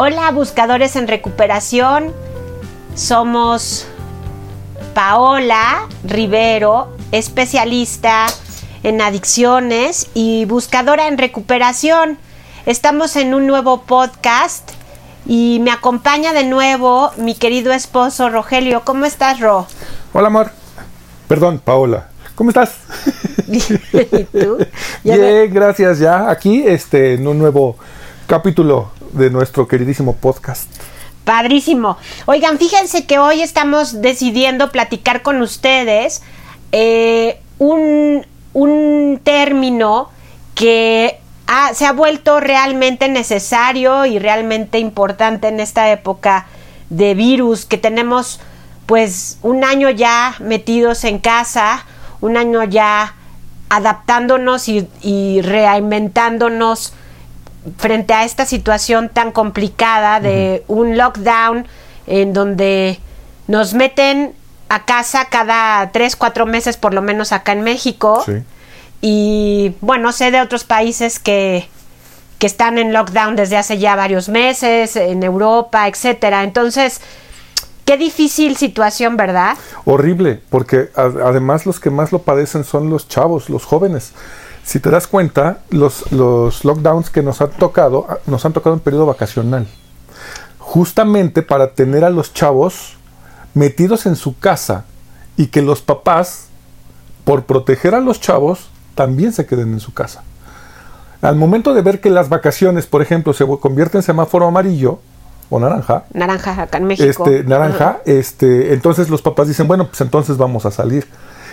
Hola buscadores en recuperación, somos Paola Rivero, especialista en adicciones y buscadora en recuperación. Estamos en un nuevo podcast y me acompaña de nuevo mi querido esposo Rogelio. ¿Cómo estás, Ro? Hola, amor. Perdón, Paola. ¿Cómo estás? ¿Y tú? Bien, gracias. Ya aquí este, en un nuevo capítulo de nuestro queridísimo podcast. Padrísimo. Oigan, fíjense que hoy estamos decidiendo platicar con ustedes eh, un, un, término que se ha vuelto realmente necesario y realmente importante en esta época de virus que tenemos pues un año ya metidos en casa, un año ya adaptándonos y, y reinventándonos frente a esta situación tan complicada de un lockdown en donde nos meten a casa cada tres, cuatro meses por lo menos acá en México. Y bueno, sé de otros países que, que están en lockdown desde hace ya varios meses, en Europa, etcétera. Entonces, qué difícil situación, ¿verdad? Horrible, porque además los que más lo padecen son los chavos, los jóvenes si te das cuenta, los, los lockdowns que nos han tocado, nos han tocado en periodo vacacional. Justamente para tener a los chavos metidos en su casa y que los papás, por proteger a los chavos, también se queden en su casa. Al momento de ver que las vacaciones, por ejemplo, se convierten en semáforo amarillo o naranja. Naranja acá en México. Este, naranja, este, entonces los papás dicen, bueno, pues entonces vamos a salir.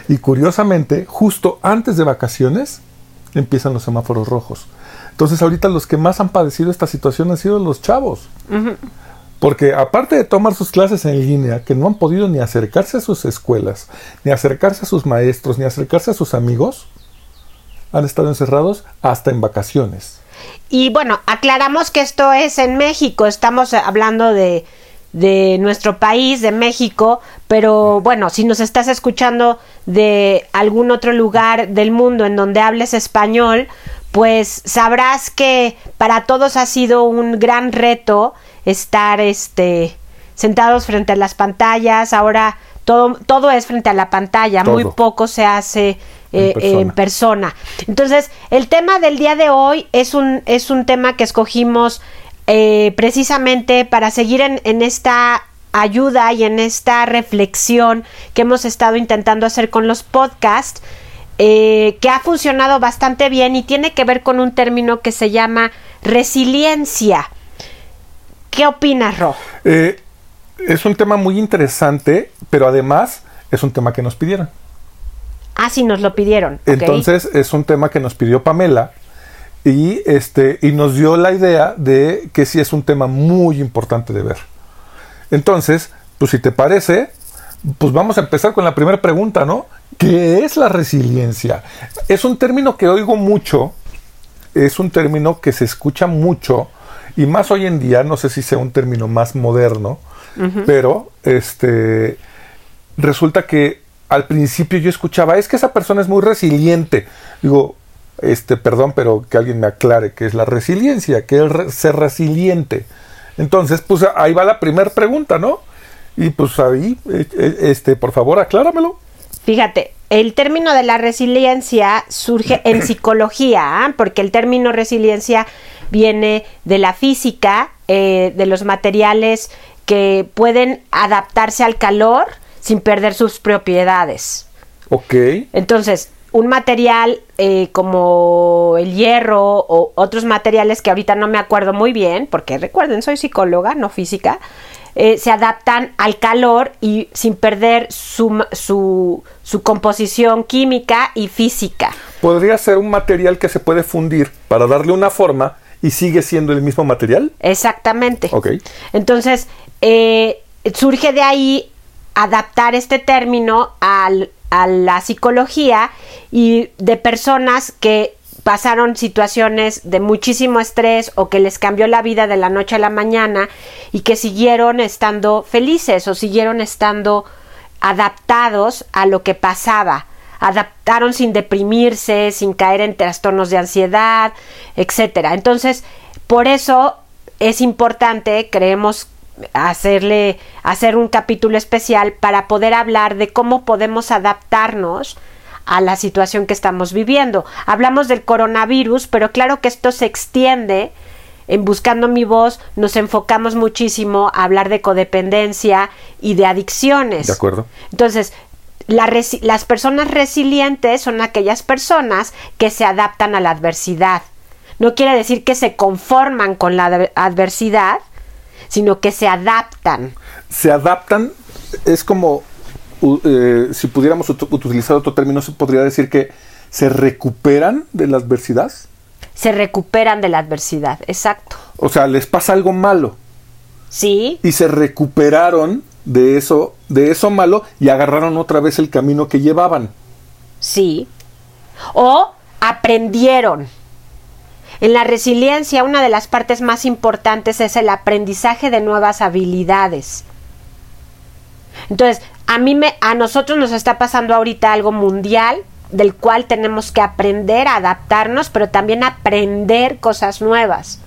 Y curiosamente, justo antes de vacaciones, empiezan los semáforos rojos. Entonces ahorita los que más han padecido esta situación han sido los chavos. Porque aparte de tomar sus clases en línea, que no han podido ni acercarse a sus escuelas, ni acercarse a sus maestros, ni acercarse a sus amigos, han estado encerrados hasta en vacaciones. Y bueno, aclaramos que esto es en México, estamos hablando de, de nuestro país, de México, pero bueno, si nos estás escuchando de algún otro lugar del mundo en donde hables español, pues sabrás que para todos ha sido un gran reto estar este sentados frente a las pantallas, ahora todo, todo es frente a la pantalla, muy poco se hace en, eh, persona. en, persona. Entonces, el tema del día de hoy es un, es un tema que escogimos eh, precisamente para seguir en, esta ayuda y en esta reflexión que hemos estado intentando hacer con los podcasts, eh, que ha funcionado bastante bien y tiene que ver con un término que se llama resiliencia. ¿Qué opinas, Ro? Eh, es un tema muy interesante, pero además es un tema que nos pidieron. Ah, sí, nos lo pidieron. Entonces es un tema que nos pidió Pamela y, este, y nos dio la idea de que sí es un tema muy importante de ver. Entonces, pues si te parece, pues vamos a empezar con la primera pregunta, ¿no? ¿Qué es la resiliencia? Es un término que oigo mucho, es un término que se escucha mucho, y más hoy en día, no sé si sea un término más moderno, pero este resulta que al principio yo escuchaba, es que esa persona es muy resiliente. Digo, este, perdón, pero que alguien me aclare qué es la resiliencia, qué es ser resiliente. Entonces, pues ahí va la primera pregunta, ¿no? Y pues ahí, eh, eh, este, por favor, acláramelo. Fíjate, el término de la resiliencia surge en psicología, ¿ah? porque el término resiliencia viene de la física, eh, de los materiales que pueden adaptarse al calor sin perder sus propiedades. Ok. Entonces, un material eh, como el hierro o otros materiales que ahorita no me acuerdo muy bien, porque recuerden, soy psicóloga, no física, eh, se adaptan al calor y sin perder su, su, su, composición química y física. ¿Podría ser un material que se puede fundir para darle una forma y sigue siendo el mismo material? Exactamente. Ok. Entonces, eh, surge de ahí adaptar este término al, a la psicología y de personas que pasaron situaciones de muchísimo estrés o que les cambió la vida de la noche a la mañana y que siguieron estando felices o siguieron estando adaptados a lo que pasaba. Adaptaron sin deprimirse, sin caer en trastornos de ansiedad, etcétera. Entonces, por eso es importante, creemos hacerle hacer un capítulo especial para poder hablar de cómo podemos adaptarnos a la situación que estamos viviendo. Hablamos del coronavirus, pero claro que esto se extiende. En Buscando mi voz nos enfocamos muchísimo a hablar de codependencia y de adicciones. De acuerdo. Entonces, las personas resilientes son aquellas personas que se adaptan a la adversidad. No quiere decir que se conforman con la adversidad, sino que se adaptan. Se adaptan, es como, eh, si pudiéramos utilizar otro término, se podría decir que se recuperan de la adversidad. Se recuperan de la adversidad, exacto. O sea, les pasa algo malo. Sí. Y se recuperaron de eso, de eso malo y agarraron otra vez el camino que llevaban. Sí. O aprendieron. En la resiliencia, una de las partes más importantes es el aprendizaje de nuevas habilidades. Entonces, a mí me, a nosotros nos está pasando ahorita algo mundial del cual tenemos que aprender a adaptarnos, pero también aprender cosas nuevas.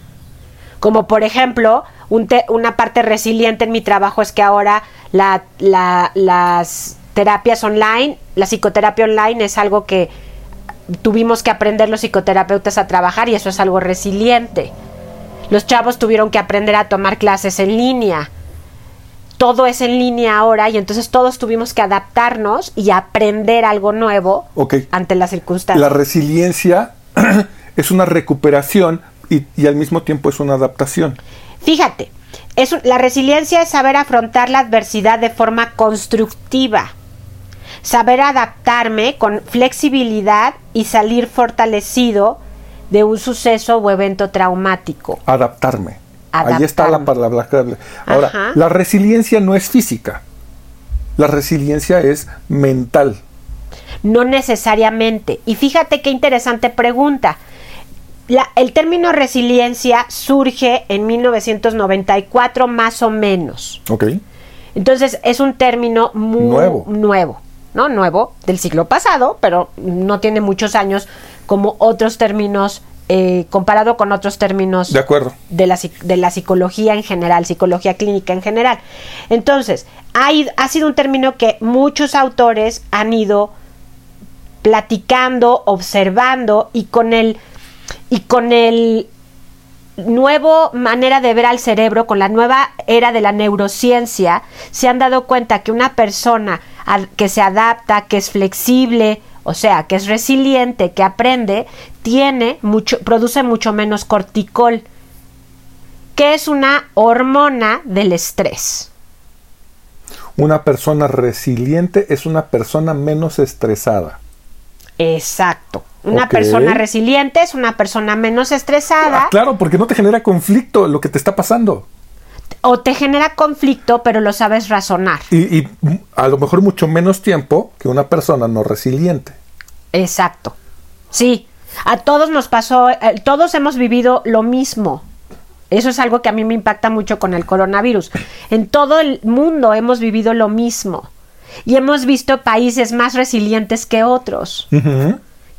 Como por ejemplo, una parte resiliente en mi trabajo es que ahora las terapias online, la psicoterapia online es algo que tuvimos que aprender los psicoterapeutas a trabajar y eso es algo resiliente. Los chavos tuvieron que aprender a tomar clases en línea. Todo es en línea ahora y entonces todos tuvimos que adaptarnos y aprender algo nuevo ante las circunstancias. La resiliencia es una recuperación y, al mismo tiempo es una adaptación. Fíjate, es, la resiliencia es saber afrontar la adversidad de forma constructiva saber adaptarme con flexibilidad y salir fortalecido de un suceso o evento traumático. Adaptarme. Ahí está la palabra clave. Ahora, la resiliencia no es física. La resiliencia es mental. No necesariamente. Y fíjate qué interesante pregunta. el término resiliencia surge en 1994 más o menos. Ok. Entonces es un término muy nuevo. nuevo. ¿no? Nuevo, del siglo pasado, pero no tiene muchos años como otros términos, eh, comparado con otros términos de, acuerdo. De, la, de la psicología en general, psicología clínica en general. Entonces, ha, ha sido un término que muchos autores han ido platicando, observando y con el y con el nuevo manera de ver al cerebro, con la nueva era de la neurociencia, se han dado cuenta que una persona que se adapta, que es flexible, o sea, que es resiliente, que aprende, tiene mucho, produce mucho menos corticol, que es una hormona del estrés. Una persona resiliente es una persona menos estresada. Exacto. Una persona resiliente es una persona menos estresada. Ah, claro, porque no te genera conflicto lo que te está pasando. O te genera conflicto, pero lo sabes razonar. Y, y a lo mejor mucho menos tiempo que una persona no resiliente. Exacto. Sí. A todos nos pasó, eh, todos hemos vivido lo mismo. Eso es algo que a mí me impacta mucho con el coronavirus. En todo el mundo hemos vivido lo mismo. Y hemos visto países más resilientes que otros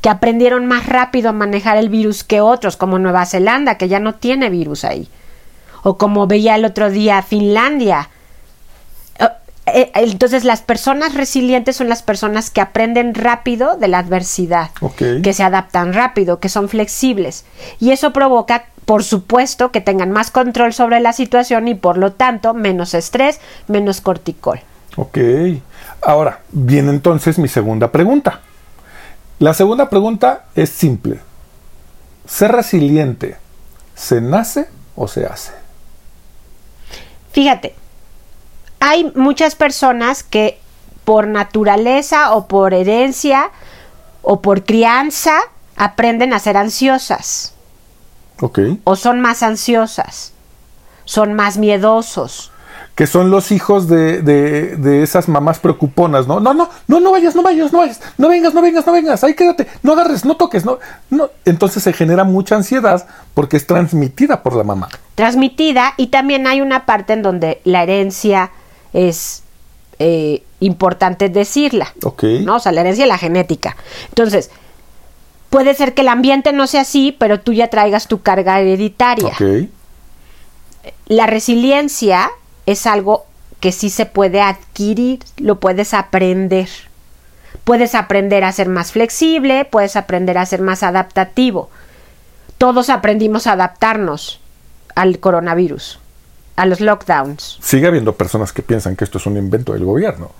que aprendieron más rápido a manejar el virus que otros, como Nueva Zelanda, que ya no tiene virus ahí. O como veía el otro día Finlandia. Eh, entonces las personas resilientes son las personas que aprenden rápido de la adversidad, que se adaptan rápido, que son flexibles. Y eso provoca, por supuesto, que tengan más control sobre la situación y por lo tanto menos estrés, menos corticol. Ok. Ahora, viene entonces mi segunda pregunta. La segunda pregunta es simple. ¿Ser resiliente se nace o se hace? Fíjate, hay muchas personas que por naturaleza o por herencia o por crianza aprenden a ser ansiosas. Ok. O son más ansiosas. Son más miedosos que son los hijos de, de, esas mamás preocuponas, ¿no? No, no, no, no vayas, no vayas, no vayas, no vengas, no vengas, no vengas, ahí quédate, no agarres, no toques, no, no. Entonces se genera mucha ansiedad porque es transmitida por la mamá. Transmitida y también hay una parte en donde la herencia es eh, importante decirla. Ok. ¿no? O sea, la herencia y la genética. Entonces, puede ser que el ambiente no sea así, pero tú ya traigas tu carga hereditaria. Ok la resiliencia es algo que sí se puede adquirir, lo puedes aprender. Puedes aprender a ser más flexible, puedes aprender a ser más adaptativo. Todos aprendimos a adaptarnos al coronavirus, a los lockdowns. Sigue habiendo personas que piensan que esto es un invento del gobierno.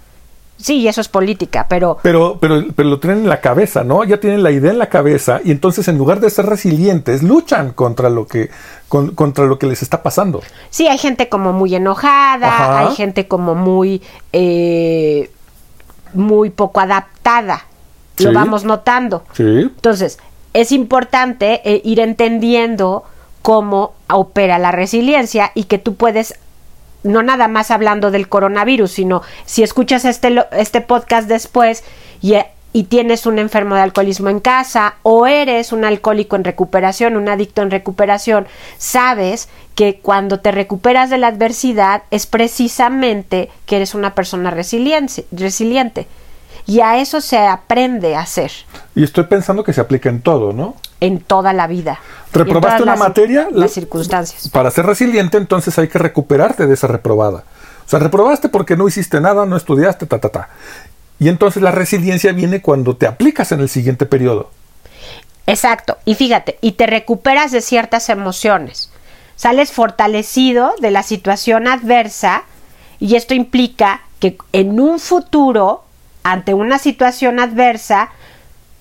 Sí, eso es política, pero... Pero, pero, pero lo tienen en la cabeza, ¿no? Ya tienen la idea en la cabeza y entonces en lugar de ser resilientes, luchan contra lo que, contra lo que les está pasando. Sí, hay gente como muy enojada, hay gente como muy, eh, muy poco adaptada. Lo vamos notando. Sí. Entonces, es importante eh, ir entendiendo cómo opera la resiliencia y que tú puedes no nada más hablando del coronavirus, sino si escuchas este, este podcast después y, y, tienes un enfermo de alcoholismo en casa o eres un alcohólico en recuperación, un adicto en recuperación, sabes que cuando te recuperas de la adversidad es precisamente que eres una persona resiliente. resiliente. Y a eso se aprende a hacer. Y estoy pensando que se aplica en todo, ¿no? En toda la vida. Reprobaste una materia. Las circunstancias. Para ser resiliente, entonces hay que recuperarte de esa reprobada. O sea, reprobaste porque no hiciste nada, no estudiaste, ta, ta, ta. Y entonces la resiliencia viene cuando te aplicas en el siguiente periodo. Exacto. Y fíjate, y te recuperas de ciertas emociones. Sales fortalecido de la situación adversa y esto implica que en un futuro ante una situación adversa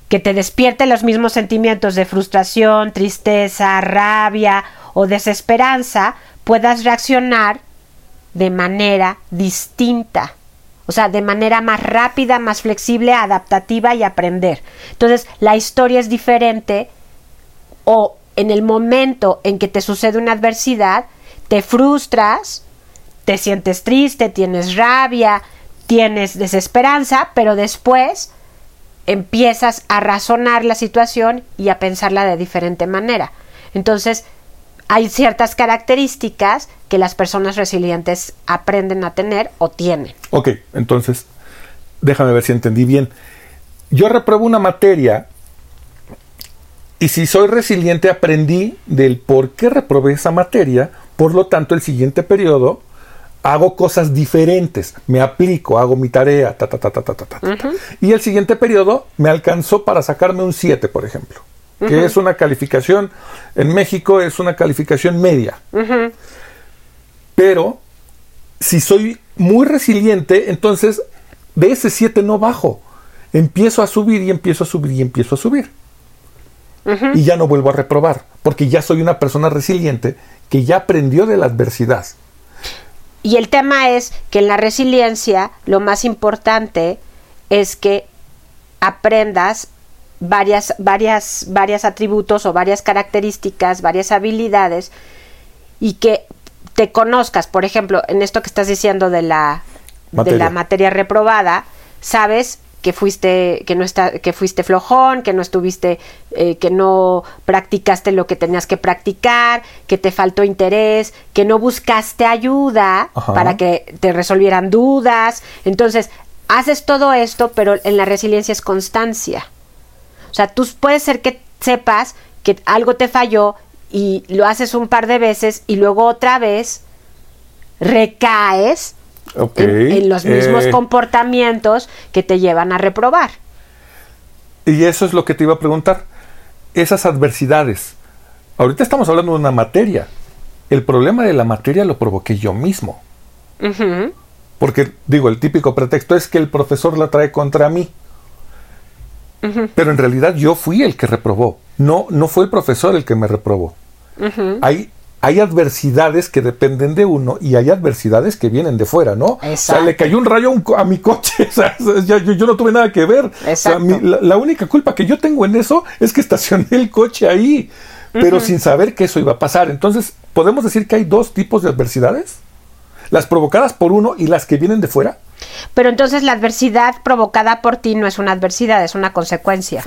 que te despierte los mismos sentimientos de frustración, tristeza, rabia o desesperanza, puedas reaccionar de manera distinta. O sea, de manera más rápida, más flexible, adaptativa y aprender. Entonces, la historia es diferente o en el momento en que te sucede una adversidad, te frustras, te sientes triste, tienes rabia, tienes desesperanza, pero después empiezas a razonar la situación y a pensarla de diferente manera. Entonces, hay ciertas características que las personas resilientes aprenden a tener o tienen. Ok, entonces, déjame ver si entendí bien. Yo repruebo una materia y si soy resiliente aprendí del por qué reprobé esa materia, por lo tanto el siguiente periodo hago cosas diferentes, me aplico, hago mi tarea, ta, ta, ta, ta, ta, ta, ta, Y el siguiente periodo me alcanzó para sacarme un 7, por ejemplo, que es una calificación, en México es una calificación media. Pero si soy muy resiliente, entonces de ese 7 no bajo. Empiezo a subir y empiezo a subir y empiezo a subir. Y ya no vuelvo a reprobar, porque ya soy una persona resiliente que ya aprendió de la adversidad. Y el tema es que en la resiliencia lo más importante es que aprendas varias, varias, varias atributos o varias características, varias habilidades y que te conozcas, por ejemplo, en esto que estás diciendo de la, de la materia. reprobada, sabes que fuiste que no está que fuiste flojón que no estuviste eh, que no practicaste lo que tenías que practicar que te faltó interés que no buscaste ayuda para que te resolvieran dudas. Entonces haces todo esto pero en la resiliencia es constancia. O sea tú puedes ser que sepas que algo te falló y lo haces un par de veces y luego otra vez recaes en, los mismos eh, comportamientos que te llevan a reprobar. Y eso es lo que te iba a preguntar. Esas adversidades. Ahorita estamos hablando de una materia. El problema de la materia lo provoqué yo mismo. Porque, digo, el típico pretexto es que el profesor la trae contra mí. Pero en realidad yo fui el que reprobó. No, no fue el profesor el que me reprobó. Hay hay adversidades que dependen de uno y hay adversidades que vienen de fuera, ¿no? O sea, le cayó un rayo a, mi coche, o sea, yo, no tuve nada que ver. O sea, la, única culpa que yo tengo en eso es que estacioné el coche ahí, pero sin saber que eso iba a pasar. Entonces, ¿podemos decir que hay dos tipos de adversidades? Las provocadas por uno y las que vienen de fuera. Pero entonces la adversidad provocada por ti no es una adversidad, es una consecuencia.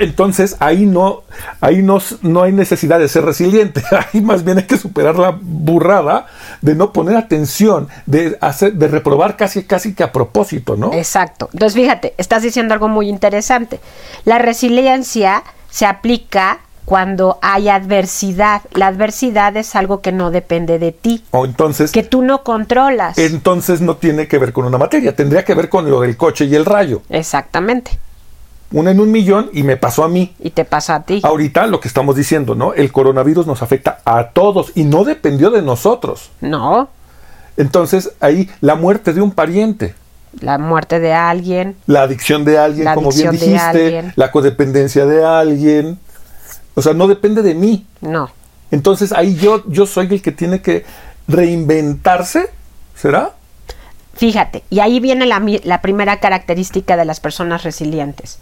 Entonces ahí no, ahí no, no hay necesidad de ser resiliente, ahí más bien hay que superar la burrada de no poner atención, de hacer, de reprobar casi casi que a propósito, ¿no? Exacto. Entonces fíjate, estás diciendo algo muy interesante. La resiliencia se aplica cuando hay adversidad. La adversidad es algo que no depende de ti, O entonces, que tú no controlas. entonces no tiene que ver con una materia, tendría que ver con lo del coche y el rayo. Exactamente. Una en un millón y me pasó a mí. Y te pasa a ti. Ahorita lo que estamos diciendo, ¿no? El coronavirus nos afecta a todos y no dependió de nosotros. No, Entonces, ahí la muerte de un pariente, la muerte de alguien. la adicción de alguien, La como bien dijiste, la codependencia de alguien. O sea, no depende de mí. No. Entonces, ahí yo, yo soy el que tiene que reinventarse, ¿será? Fíjate, y ahí viene la, la primera característica de las personas resilientes.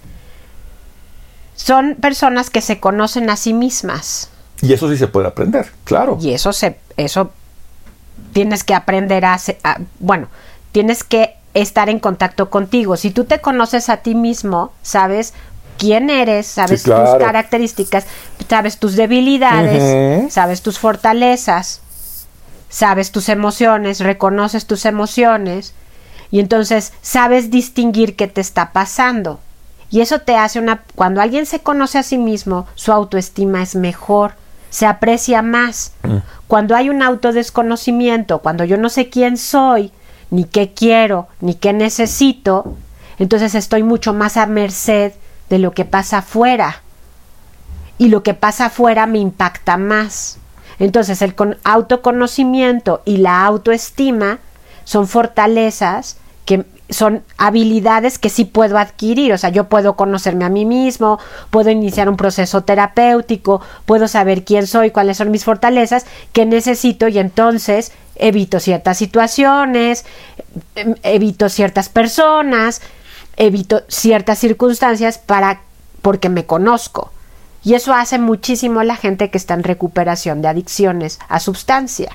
Son personas que se conocen a sí mismas. Y eso sí se puede aprender, claro. Y eso se, eso tienes que aprender a, a- bueno, tienes que estar en contacto contigo. Si tú te conoces a ti mismo, sabes quién eres, sabes Sí, claro. tus características, sabes tus debilidades, sabes tus fortalezas, sabes tus emociones, reconoces tus emociones y entonces sabes distinguir qué te está pasando. Y eso te hace una... Cuando alguien se conoce a sí mismo, su autoestima es mejor, se aprecia más. Cuando hay un autodesconocimiento, cuando yo no sé quién soy, ni qué quiero, ni qué necesito, entonces estoy mucho más a merced de lo que pasa afuera. Y lo que pasa afuera me impacta más. Entonces el con- autoconocimiento y la autoestima son fortalezas que son habilidades que sí puedo adquirir, o sea, yo puedo conocerme a mí mismo, puedo iniciar un proceso terapéutico, puedo saber quién soy, cuáles son mis fortalezas, qué necesito y entonces evito ciertas situaciones, em, evito ciertas personas, evito ciertas circunstancias para porque me conozco. Y eso hace muchísimo a la gente que está en recuperación de adicciones a sustancia.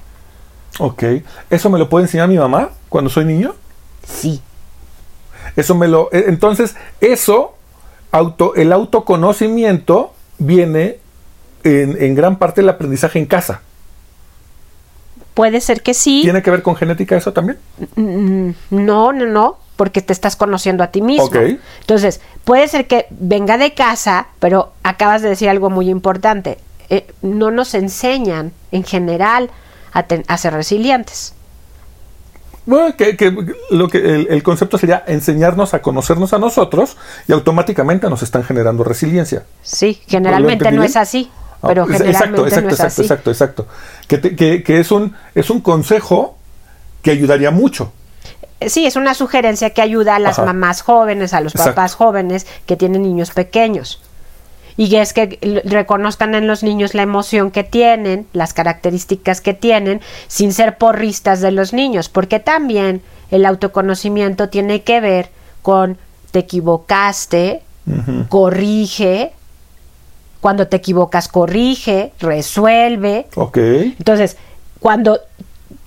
Ok. ¿Eso me lo puede enseñar mi mamá cuando soy niño? Sí. Eso me lo. eh, Entonces, eso, auto, el autoconocimiento viene en, en gran parte del aprendizaje en casa. Puede ser que sí. ¿Tiene que ver con genética eso también? Mm, No, no, no, porque te estás conociendo a ti mismo. Entonces, puede ser que venga de casa, pero acabas de decir algo muy importante. Eh, no nos enseñan en general a, ten- a ser resilientes. Bueno, que, que lo que el, el concepto sería enseñarnos a conocernos a nosotros y automáticamente nos están generando resiliencia. Sí, generalmente entendí no es así, Ah, pero generalmente exacto, exacto, no es exacto, así. exacto, exacto. Que, te- que- que es un es un consejo que ayudaría mucho. Eh, Sí, es una sugerencia que ayuda a las Ajá. mamás jóvenes, a los papás jóvenes que tienen niños pequeños. Y es que reconozcan en los niños la emoción que tienen, las características que tienen, sin ser porristas de los niños, porque también el autoconocimiento tiene que ver con te equivocaste, corrige, cuando te equivocas corrige, resuelve, Ok. entonces, cuando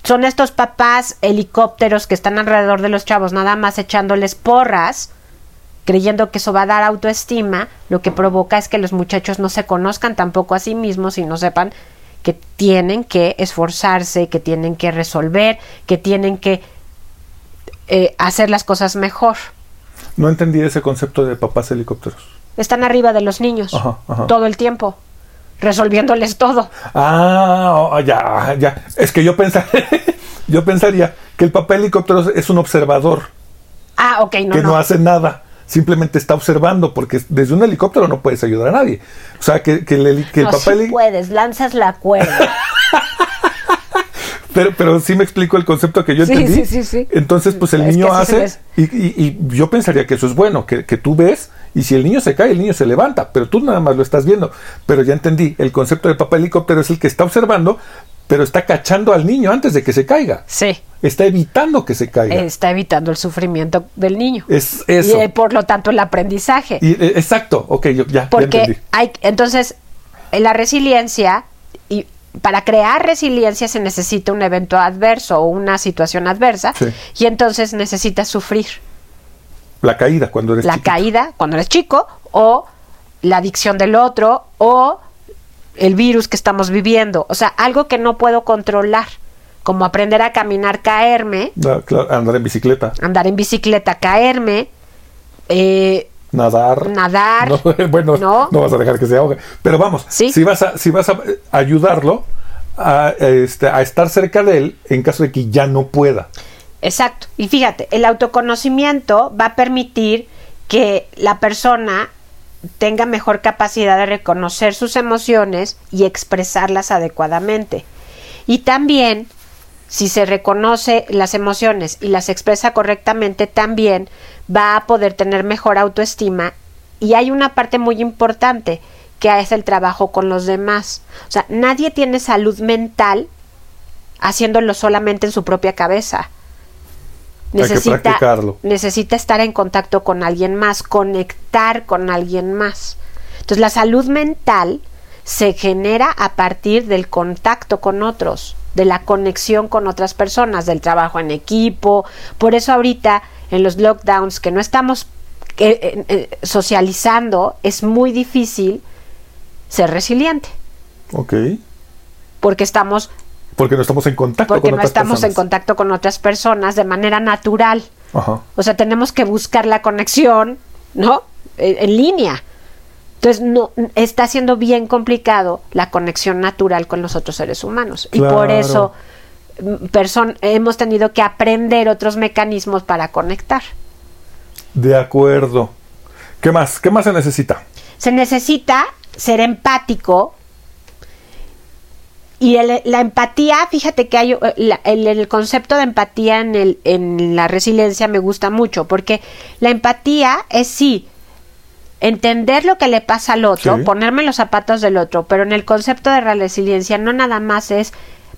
son estos papás helicópteros que están alrededor de los chavos, nada más echándoles porras, creyendo que eso va a dar autoestima, lo que provoca es que los muchachos no se conozcan tampoco a sí mismos y no sepan que tienen que esforzarse, que tienen que resolver, que tienen que eh, hacer las cosas mejor. No entendí ese concepto de papás helicópteros. Están arriba de los niños Ajá, ajá. todo el tiempo, resolviéndoles todo. Ah, oh, ya, ya. Es que yo pensaría, yo pensaría que el papá helicóptero es un observador Ah, ok, no, que no. no. hace nada. Simplemente está observando, porque desde un helicóptero no puedes ayudar a nadie. O sea, que, que el, que el No, papá sí puedes, lanzas la cuerda. Pero, pero sí me explico el concepto que yo Sí, entendí. sí, sí, sí. Entonces, pues el Es niño hace, y, y- y yo pensaría que eso es bueno, que, que tú ves, y si el niño se cae, el niño se levanta, pero tú nada más lo estás viendo. Pero ya entendí, el concepto del papá helicóptero es el que está observando, pero está cachando al niño antes de que se caiga. Sí. Está evitando que se caiga. Está evitando el sufrimiento del niño. es eso. Y eh, por lo tanto el aprendizaje. Y, eh, exacto, ok, yo ya, ya Porque entendí. hay, entonces, eh, la resiliencia, y para crear resiliencia se necesita un evento adverso o una situación adversa, Sí. y entonces necesitas sufrir La caída cuando eres la chiquito. caída cuando eres chico, o la adicción del otro, o el virus que estamos viviendo. O sea, algo que no puedo controlar, como aprender a caminar, caerme, claro, andar en bicicleta. andar en bicicleta, caerme, eh, nadar. Nadar. No, bueno, No. no. vas a dejar que se ahogue. Pero vamos, Sí. si vas a, si vas a ayudarlo a, este, a estar cerca de él en caso de que ya no pueda. Exacto. Y fíjate, el autoconocimiento va a permitir que la persona tenga mejor capacidad de reconocer sus emociones y expresarlas adecuadamente. Y también, si se reconoce las emociones y las expresa correctamente, también va a poder tener mejor autoestima. Y hay una parte muy importante, que es el trabajo con los demás. O sea, nadie tiene salud mental haciéndolo solamente en su propia cabeza Practicarlo. necesita estar en contacto con alguien más, conectar con alguien más. Entonces la salud mental se genera a partir del contacto con otros, de la conexión con otras personas, del trabajo en equipo. Por eso ahorita en los lockdowns que no estamos eh, eh, eh, socializando, es muy difícil ser resiliente, Ok. porque estamos Porque no estamos en contacto porque con no otras estamos en contacto con otras personas de manera natural. Ajá. O sea, tenemos que buscar la conexión, ¿no? Eh, En, línea. Entonces, no, está siendo bien complicado la conexión natural con los otros seres humanos. Y por Claro. eso mm, person- hemos tenido que aprender otros mecanismos para conectar. De acuerdo. ¿Qué más? ¿Qué más se necesita? Se necesita ser empático. Y el- la empatía, fíjate que hay eh, la- el, el concepto de empatía en, el, en la resiliencia me gusta mucho, porque la empatía es sí entender lo que le pasa al otro, Sí. ponerme en los zapatos del otro, pero en el concepto de la resiliencia no nada más es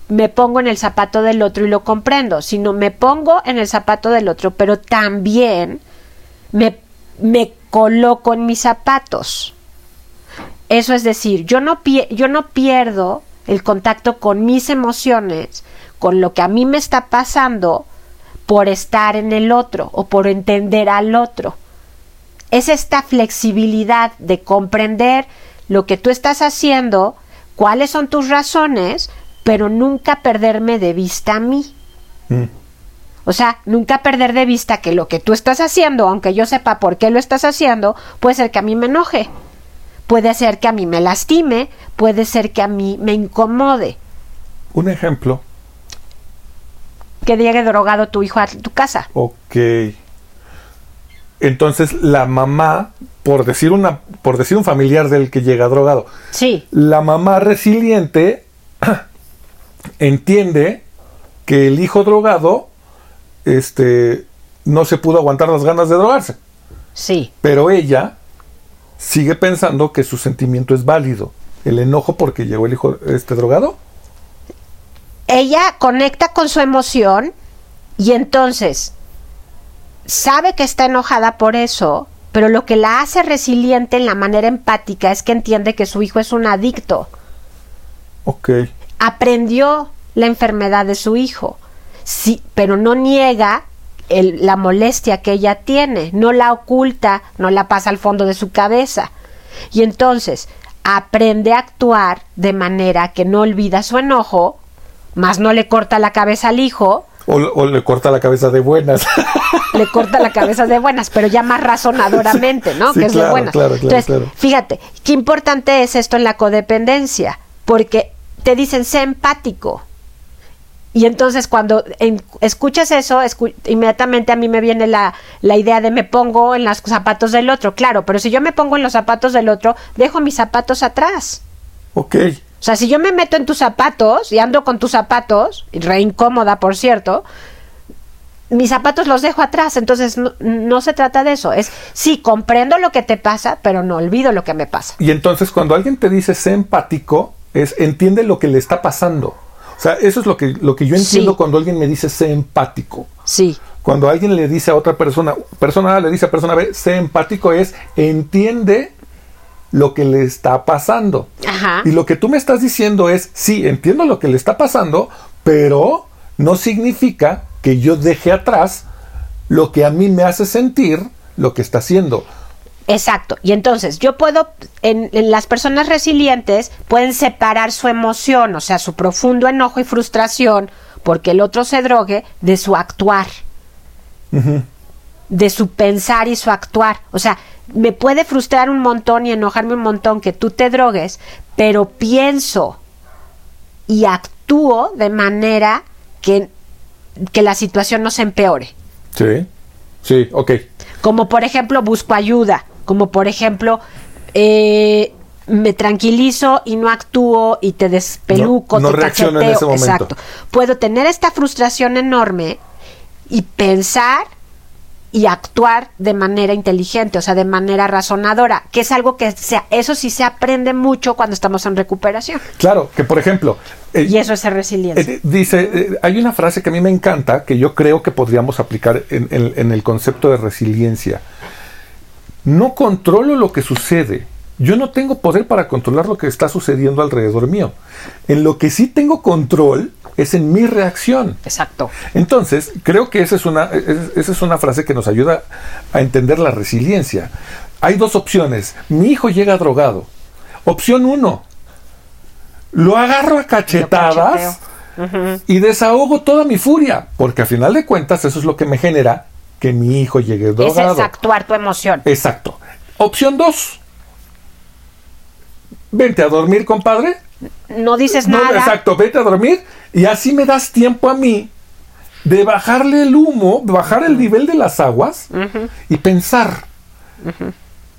me pongo en el zapato del otro y lo comprendo, sino me pongo en el zapato del otro, pero también me, me coloco en mis zapatos. Eso es decir, yo no, pie- yo no pierdo el contacto con mis emociones, con lo que a mí me está pasando por estar en el otro o por entender al otro. Es esta flexibilidad de comprender lo que tú estás haciendo, cuáles son tus razones, pero nunca perderme de vista a mí. Mm. O sea, nunca perder de vista que lo que tú estás haciendo, aunque yo sepa por qué lo estás haciendo, puede ser que a mí me enoje, puede ser que a mí me lastime, puede ser que a mí me incomode, Un ejemplo. que llegue drogado tu hijo a tu casa. Ok. Entonces la mamá, por decir una, por decir un familiar del que llega drogado, Sí, la mamá resiliente entiende que el hijo drogado, este, no se pudo aguantar las ganas de drogarse, sí, pero ella sigue pensando que su sentimiento es válido, el enojo porque llegó el hijo este drogado. ella conecta con su emoción y entonces sabe que está enojada por eso, pero lo que la hace resiliente en la manera empática es que entiende que su hijo es un adicto. Ok. aprendió la enfermedad de su hijo, sí, pero no niega el- la molestia que ella tiene, no la oculta, no la pasa al fondo de su cabeza. Y entonces aprende a actuar de manera que no olvida su enojo, más no le corta la cabeza al hijo, O, o le corta la cabeza de buenas. le corta la cabeza de buenas, pero ya más razonadoramente, ¿no? Sí, que es claro, de buenas. claro, claro, Entonces, fíjate, qué importante es esto en la codependencia, porque te dicen sé empático. Y entonces cuando en- escuchas eso, escu- inmediatamente a mí me viene la, la idea de me pongo en los zapatos del otro, claro, pero si yo me pongo en los zapatos del otro, dejo mis zapatos atrás. ok. O sea, si yo me meto en tus zapatos y ando con tus zapatos, y re incómoda, por cierto, mis zapatos los dejo atrás. Entonces, no, no se trata de eso. Es, sí, comprendo lo que te pasa, pero no olvido lo que me pasa. Y entonces cuando alguien te dice sé empático, es entiende lo que le está pasando. O sea, eso es lo que, lo que yo entiendo Sí. cuando alguien me dice sé empático. Sí, Cuando alguien le dice a otra persona, persona A le dice a persona B, sé empático es entiende lo que le está pasando. Ajá. Y lo que tú me estás diciendo es, sí, entiendo lo que le está pasando, pero no significa que yo deje atrás lo que a mí me hace sentir lo que está haciendo. Exacto. Y entonces, yo puedo, en, en las personas resilientes, pueden separar su emoción, o sea, su profundo enojo y frustración, porque el otro se drogue, de su actuar. de su pensar y su actuar. O sea, me puede frustrar un montón y enojarme un montón que tú te drogues, pero pienso y actúo de manera que, que la situación no se empeore. Sí, sí, ok. Como por ejemplo busco ayuda, como por ejemplo eh, me tranquilizo y no actúo y te despeluco, No- no te reacciono en cacheteo. ese momento. Exacto. Puedo tener esta frustración enorme y pensar y actuar de manera inteligente, o sea, de manera razonadora, que es algo que se, eso sí se aprende mucho cuando estamos en recuperación. Claro, que por ejemplo, eh, Y eso es ser resiliencia. Eh, dice, eh, hay una frase que a mí me encanta, que yo creo que podríamos aplicar en, en- en el concepto de resiliencia. No controlo lo que sucede. Yo no tengo poder para controlar lo que está sucediendo alrededor mío. En lo que sí tengo control es en mi reacción. Exacto. Entonces, creo que esa es, una, es- esa es una frase que nos ayuda a entender la resiliencia. Hay dos opciones. Mi hijo llega drogado. Opción uno. Lo agarro a cachetadas y desahogo toda mi furia. Porque a final de cuentas eso es lo que me genera que mi hijo llegue Ese drogado. es actuar tu emoción. Exacto. Opción dos. Vente a dormir, compadre. No dices No, nada. exacto, vete a dormir y así me das tiempo a mí de bajarle el humo, bajar el nivel de las aguas y pensar.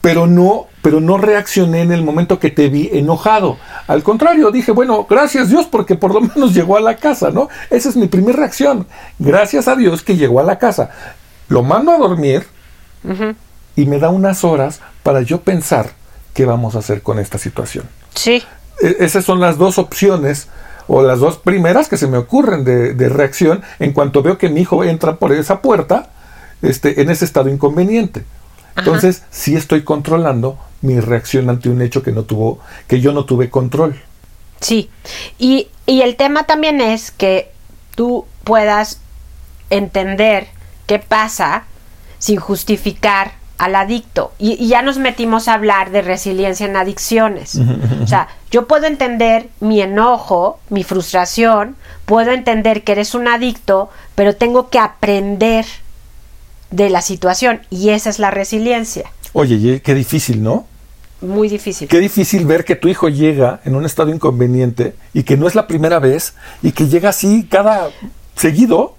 Pero no, pero no reaccioné en el momento que te vi enojado. Al contrario, dije, bueno, gracias Dios porque por lo menos llegó a la casa, ¿no? Esa es mi primera reacción. Gracias a Dios que llegó a la casa. Lo mando a dormir y me da unas horas para yo pensar qué vamos a hacer con esta situación. Sí. E- esas son las dos opciones o las dos primeras que se me ocurren de, de reacción en cuanto veo que mi hijo entra por esa puerta este, en ese estado inconveniente. Entonces, sí estoy controlando mi reacción ante un hecho que no tuvo, que yo no tuve control. Sí, y, y el tema también es que tú puedas entender qué pasa sin justificar al adicto. Y, y ya nos metimos a hablar de resiliencia en adicciones. O sea, yo puedo entender mi enojo, mi frustración, puedo entender que eres un adicto, pero tengo que aprender de la situación y esa es la resiliencia. Oye, y qué difícil, ¿no? Muy difícil. Qué difícil ver que tu hijo llega en un estado inconveniente y que no es la primera vez y que llega así cada seguido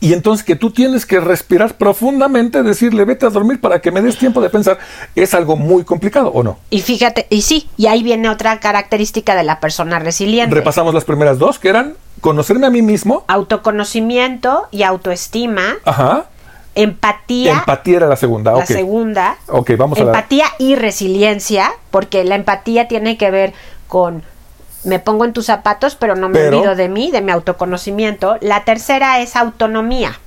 y entonces que tú tienes que respirar profundamente, decirle vete a dormir para que me des tiempo de pensar, es algo muy complicado o no. Y fíjate, y sí, y ahí viene otra característica de la persona resiliente. Repasamos las primeras dos, que eran conocerme a mí mismo, Autoconocimiento y autoestima, ajá, empatía, empatía era la segunda, la segunda, Ok, vamos a la... empatía y resiliencia, porque la empatía tiene que ver con me pongo en tus zapatos, pero no me Pero- olvido de mí, de mi autoconocimiento. La tercera es autonomía.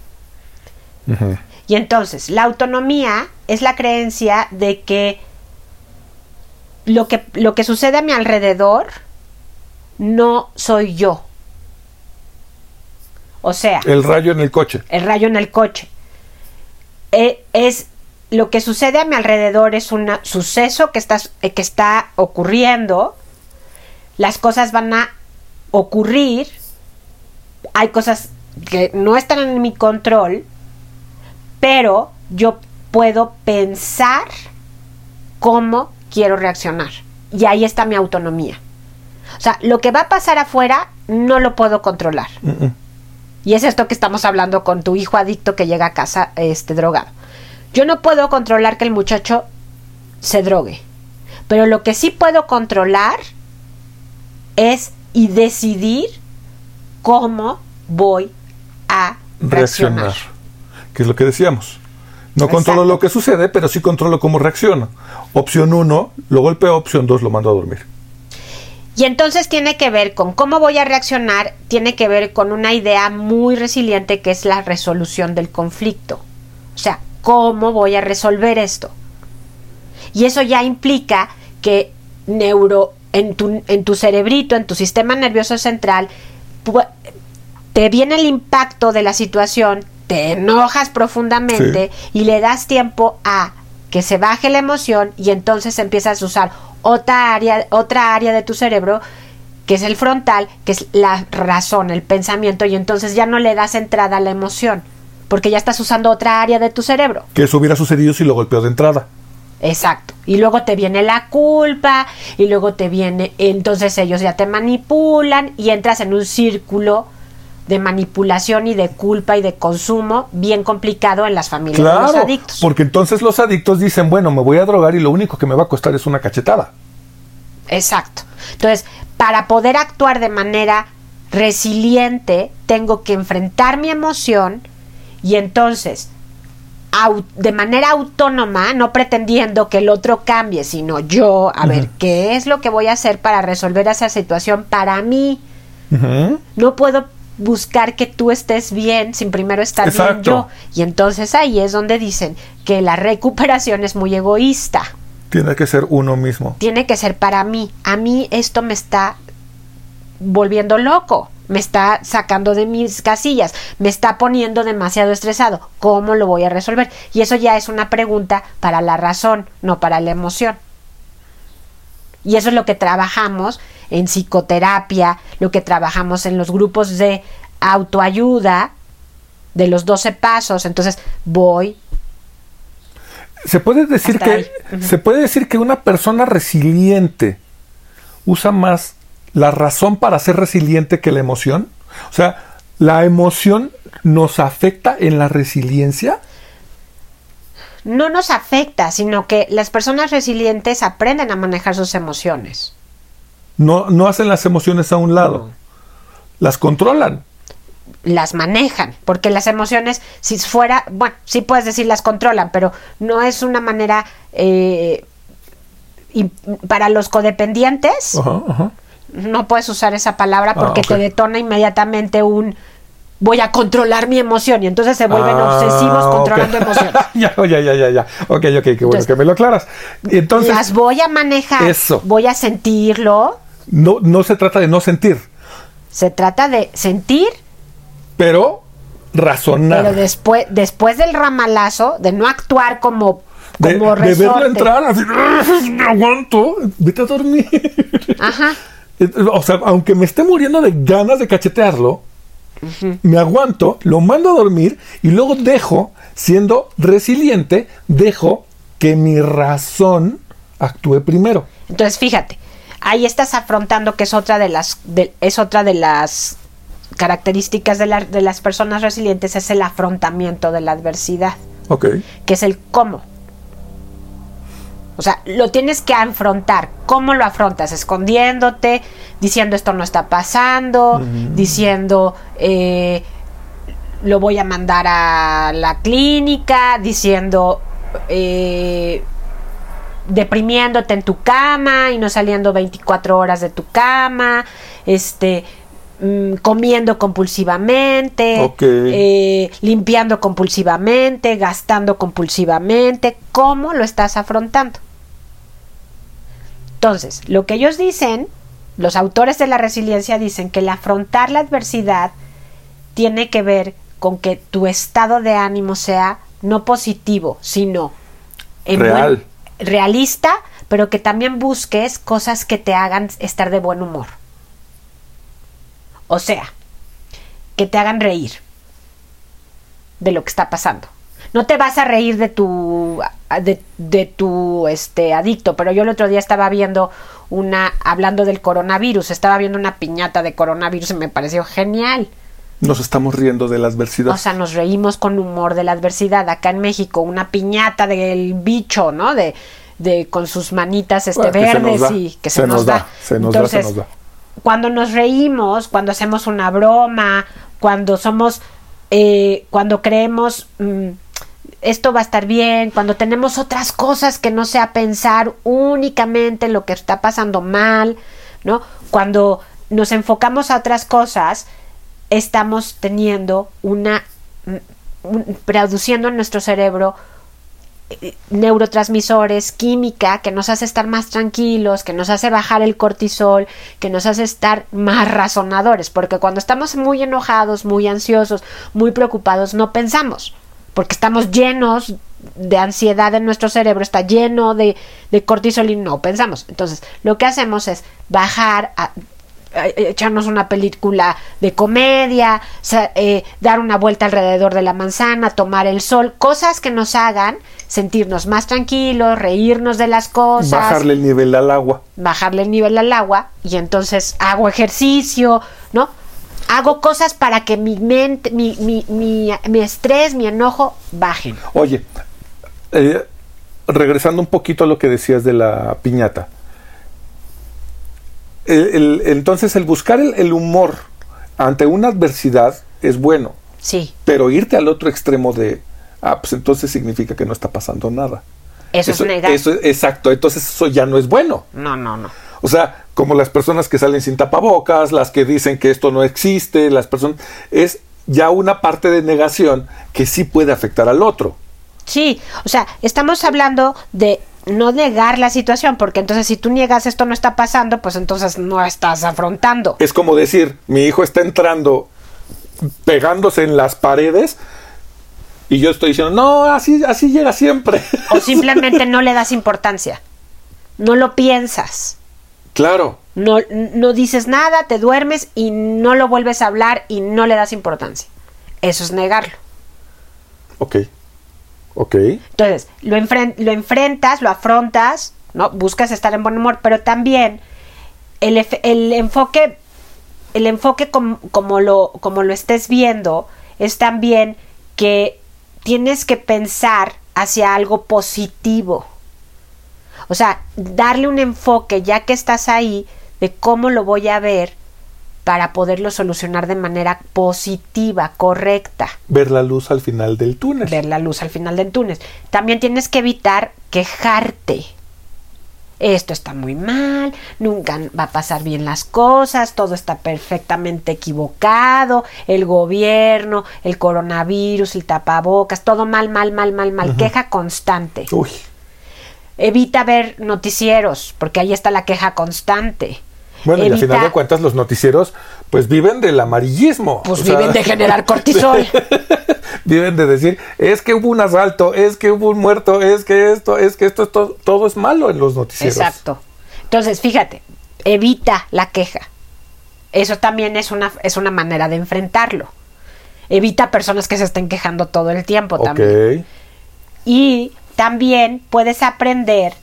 Y entonces, la autonomía es la creencia de que lo que, lo que sucede a mi alrededor no soy yo. O sea, El rayo en el coche. el rayo en el coche. Eh, es lo que sucede a mi alrededor es un suceso que está, eh, que está ocurriendo. Las cosas van a ocurrir. Hay cosas que no están en mi control, pero yo puedo pensar cómo quiero reaccionar. Y ahí está mi autonomía. O sea, lo que va a pasar afuera no lo puedo controlar. Y es esto que estamos hablando con tu hijo adicto que llega a casa este drogado. Yo no puedo controlar que el muchacho se drogue. Pero lo que sí puedo controlar es y decidir cómo voy a reaccionar. reaccionar. Que es lo que decíamos. No Exacto. controlo lo que sucede, pero sí controlo cómo reacciono. Opción 1, lo golpeo, opción 2, lo mando a dormir. Y entonces tiene que ver con cómo voy a reaccionar, tiene que ver con una idea muy resiliente que es la resolución del conflicto. O sea, ¿cómo voy a resolver esto? Y eso ya implica que neuro en tu, en tu cerebrito, en tu sistema nervioso central, te viene el impacto de la situación, te enojas profundamente y le das tiempo a que se baje la emoción y entonces empiezas a usar otra área, otra área de tu cerebro que es el frontal, que es la razón, el pensamiento, y entonces ya no le das entrada a la emoción, porque ya estás usando otra área de tu cerebro. Que eso hubiera sucedido si lo golpeo de entrada. Exacto. Y luego te viene la culpa y luego te viene, entonces ellos ya te manipulan y entras en un círculo de manipulación y de culpa y de consumo bien complicado en las familias de los adictos. porque entonces los adictos dicen, bueno, me voy a drogar y lo único que me va a costar es una cachetada. Exacto. Entonces, para poder actuar de manera resiliente, tengo que enfrentar mi emoción y entonces, de manera autónoma, no pretendiendo que el otro cambie, sino yo, a ver, ¿qué es lo que voy a hacer para resolver esa situación para mí? No puedo buscar que tú estés bien sin primero estar bien yo. Y entonces ahí es donde dicen que la recuperación es muy egoísta. Tiene que ser uno mismo. Tiene que ser para mí. A mí esto me está volviendo loco. Me está sacando de mis casillas. Me está poniendo demasiado estresado. ¿Cómo lo voy a resolver? Y eso ya es una pregunta para la razón, no para la emoción. Y eso es lo que trabajamos en psicoterapia, lo que trabajamos en los grupos de autoayuda de los 12 pasos. Entonces voy, Se puede decir Hasta que se puede decir que una persona resiliente usa más la razón para ser resiliente que la emoción. O sea, la emoción nos afecta en la resiliencia. no nos afecta, sino que las personas resilientes aprenden a manejar sus emociones. No, no hacen las emociones a un lado. Las controlan. Las manejan, porque las emociones, si fuera, bueno, sí puedes decir las controlan, pero no es una manera eh, y para los codependientes, Ajá, ajá. No puedes usar esa palabra Ah, porque ok. te detona inmediatamente un voy a controlar mi emoción y entonces se vuelven Ah, obsesivos controlando emociones. ya, ya, ya, ya, ya. Ok, ok, qué bueno Entonces, que me lo aclaras. Entonces, Las voy a manejar, Eso. voy a sentirlo. no, no se trata de no sentir, Se trata de sentir, pero razonar. pero después, después del ramalazo, de no actuar como, de, como de verlo resorte. entrar así, me aguanto, vete a dormir. Ajá. O sea, aunque me esté muriendo de ganas de cachetearlo, me aguanto, lo mando a dormir y luego dejo, siendo resiliente, dejo que mi razón actúe primero. Entonces, fíjate, ahí estás afrontando que es otra de las, de- es otra de las características de, la- de las personas resilientes, es el afrontamiento de la adversidad, Ok. que es el cómo. O sea, lo tienes que afrontar. ¿Cómo lo afrontas? Escondiéndote, diciendo esto no está pasando, diciendo eh, lo voy a mandar a la clínica, diciendo eh, deprimiéndote en tu cama y no saliendo 24 horas de tu cama, este mm, comiendo compulsivamente, eh, limpiando compulsivamente, gastando compulsivamente, ¿cómo lo estás afrontando? Entonces, lo que ellos dicen, los autores de la resiliencia dicen que el afrontar la adversidad tiene que ver con que tu estado de ánimo sea no positivo, sino buen- realista, pero que también busques cosas que te hagan estar de buen humor. O sea, que te hagan reír de lo que está pasando. No te vas a reír de tu de, de tu este adicto, pero yo el otro día estaba viendo una hablando del coronavirus, estaba viendo una piñata de coronavirus y me pareció genial. Nos estamos riendo de la adversidad. O sea, nos reímos con humor de la adversidad. Acá en México, una piñata del bicho, ¿no? De, de con sus manitas este Bueno, que se verdes nos da. y que se, nos, da. Se nos da, se Entonces, nos da. cuando nos reímos, cuando hacemos una broma, cuando somos, eh, cuando creemos mm, esto va a estar bien, cuando tenemos otras cosas que no sea pensar únicamente en lo que está pasando mal, ¿no? Cuando nos enfocamos a otras cosas, estamos teniendo una, mm, produciendo en nuestro cerebro eh, neurotransmisores, química que nos hace estar más tranquilos, que nos hace bajar el cortisol, que nos hace estar más razonadores, porque cuando estamos muy enojados, muy ansiosos, muy preocupados, no pensamos, porque estamos llenos de ansiedad en nuestro cerebro, está lleno de, de cortisol y no pensamos. Entonces, lo que hacemos es bajar, a- echarnos una película de comedia, sa- eh, dar una vuelta alrededor de la manzana, tomar el sol, cosas que nos hagan sentirnos más tranquilos, reírnos de las cosas, Bajarle el nivel al agua. bajarle el nivel al agua y entonces hago ejercicio, ¿no? Hago cosas para que mi mente, mi, mi, mi, mi estrés, mi enojo bajen. Oye, eh, regresando un poquito a lo que decías de la piñata. El- el- entonces, el buscar el, el humor ante una adversidad es bueno, Sí, pero irte al otro extremo de, ah, pues entonces significa que no está pasando nada. eso, es eso es- exacto, entonces eso ya no es bueno. No, no, no. O sea, como las personas que salen sin tapabocas, las que dicen que esto no existe, las personas... Es ya una parte de negación que sí puede afectar al otro. Sí, o sea, estamos hablando de no negar la situación, porque entonces si tú niegas esto no está pasando, pues entonces no estás afrontando. Es como decir, mi hijo está entrando pegándose en las paredes y yo estoy diciendo, no, así, así llega siempre. O simplemente no le das importancia. No lo piensas. Claro, No, no dices nada, te duermes y no lo vuelves a hablar y no le das importancia. Eso es negarlo. ok, ok, Entonces, lo, enfren- lo enfrentas, lo afrontas, ¿no? Buscas estar en buen humor, pero también el, el enfoque, el enfoque com- como, lo, como lo estés viendo, es también que tienes que pensar hacia algo positivo. O sea, darle un enfoque, ya que estás ahí, de cómo lo voy a ver para poderlo solucionar de manera positiva, correcta ver la luz al final del túnel. ver la luz al final del túnel. También tienes que evitar quejarte. Esto está muy mal, nunca va a pasar bien las cosas, todo está perfectamente equivocado, el gobierno, el coronavirus, el tapabocas, todo mal, mal, mal, mal, mal, queja constante. Uy, Evita ver noticieros, porque ahí está la queja constante. bueno, y al final de cuentas los noticieros pues viven del amarillismo. Pues O sea, viven de generar cortisol. viven de decir, es que hubo un asalto, es que hubo un muerto, es que esto, es que esto, esto todo es malo en los noticieros. Exacto. Entonces, fíjate, evita la queja. Eso también es una, es una manera de enfrentarlo. Evita personas que se estén quejando todo el tiempo también. Y también puedes aprender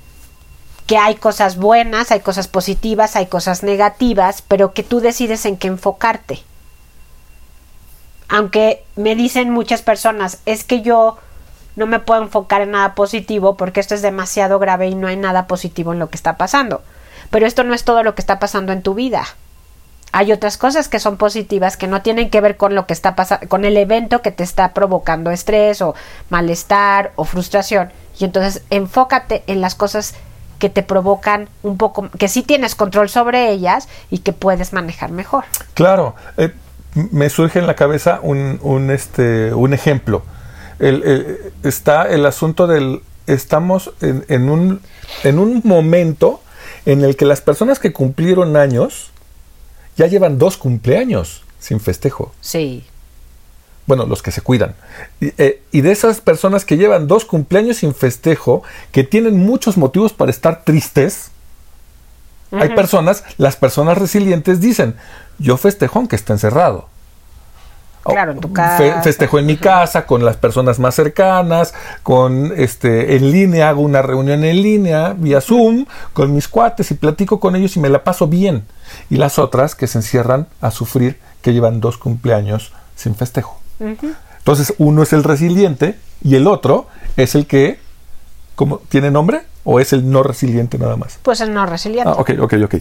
que hay cosas buenas, hay cosas positivas, hay cosas negativas, pero que tú decides en qué enfocarte. Aunque me dicen muchas personas, es que yo no me puedo enfocar en nada positivo porque esto es demasiado grave y no hay nada positivo en lo que está pasando. Pero esto no es todo lo que está pasando en tu vida. Hay otras cosas que son positivas que no tienen que ver con lo que está pasando, con el evento que te está provocando estrés o malestar o frustración. Y entonces enfócate en las cosas que te provocan un poco, que sí tienes control sobre ellas y que puedes manejar mejor. claro. eh, me surge en la cabeza un, un, este, un ejemplo. Está el asunto del... Estamos en, en un, en un momento en el que las personas que cumplieron años ya llevan dos cumpleaños sin festejo. Sí. bueno, los que se cuidan. Y, eh, y de esas personas que llevan dos cumpleaños sin festejo, que tienen muchos motivos para estar tristes, hay personas, las personas resilientes dicen, yo festejo aunque esté encerrado. O, Claro, en tu fe- casa. festejo en mi casa, con las personas más cercanas, con este en línea, hago una reunión en línea, vía Zoom, con mis cuates y platico con ellos y me la paso bien. Y las otras que se encierran a sufrir que llevan dos cumpleaños sin festejo. Entonces, uno es el resiliente y el otro es el que, ¿cómo, ¿tiene nombre? ¿O es el no resiliente nada más? Pues el no resiliente. Ah, ok, ok, ok.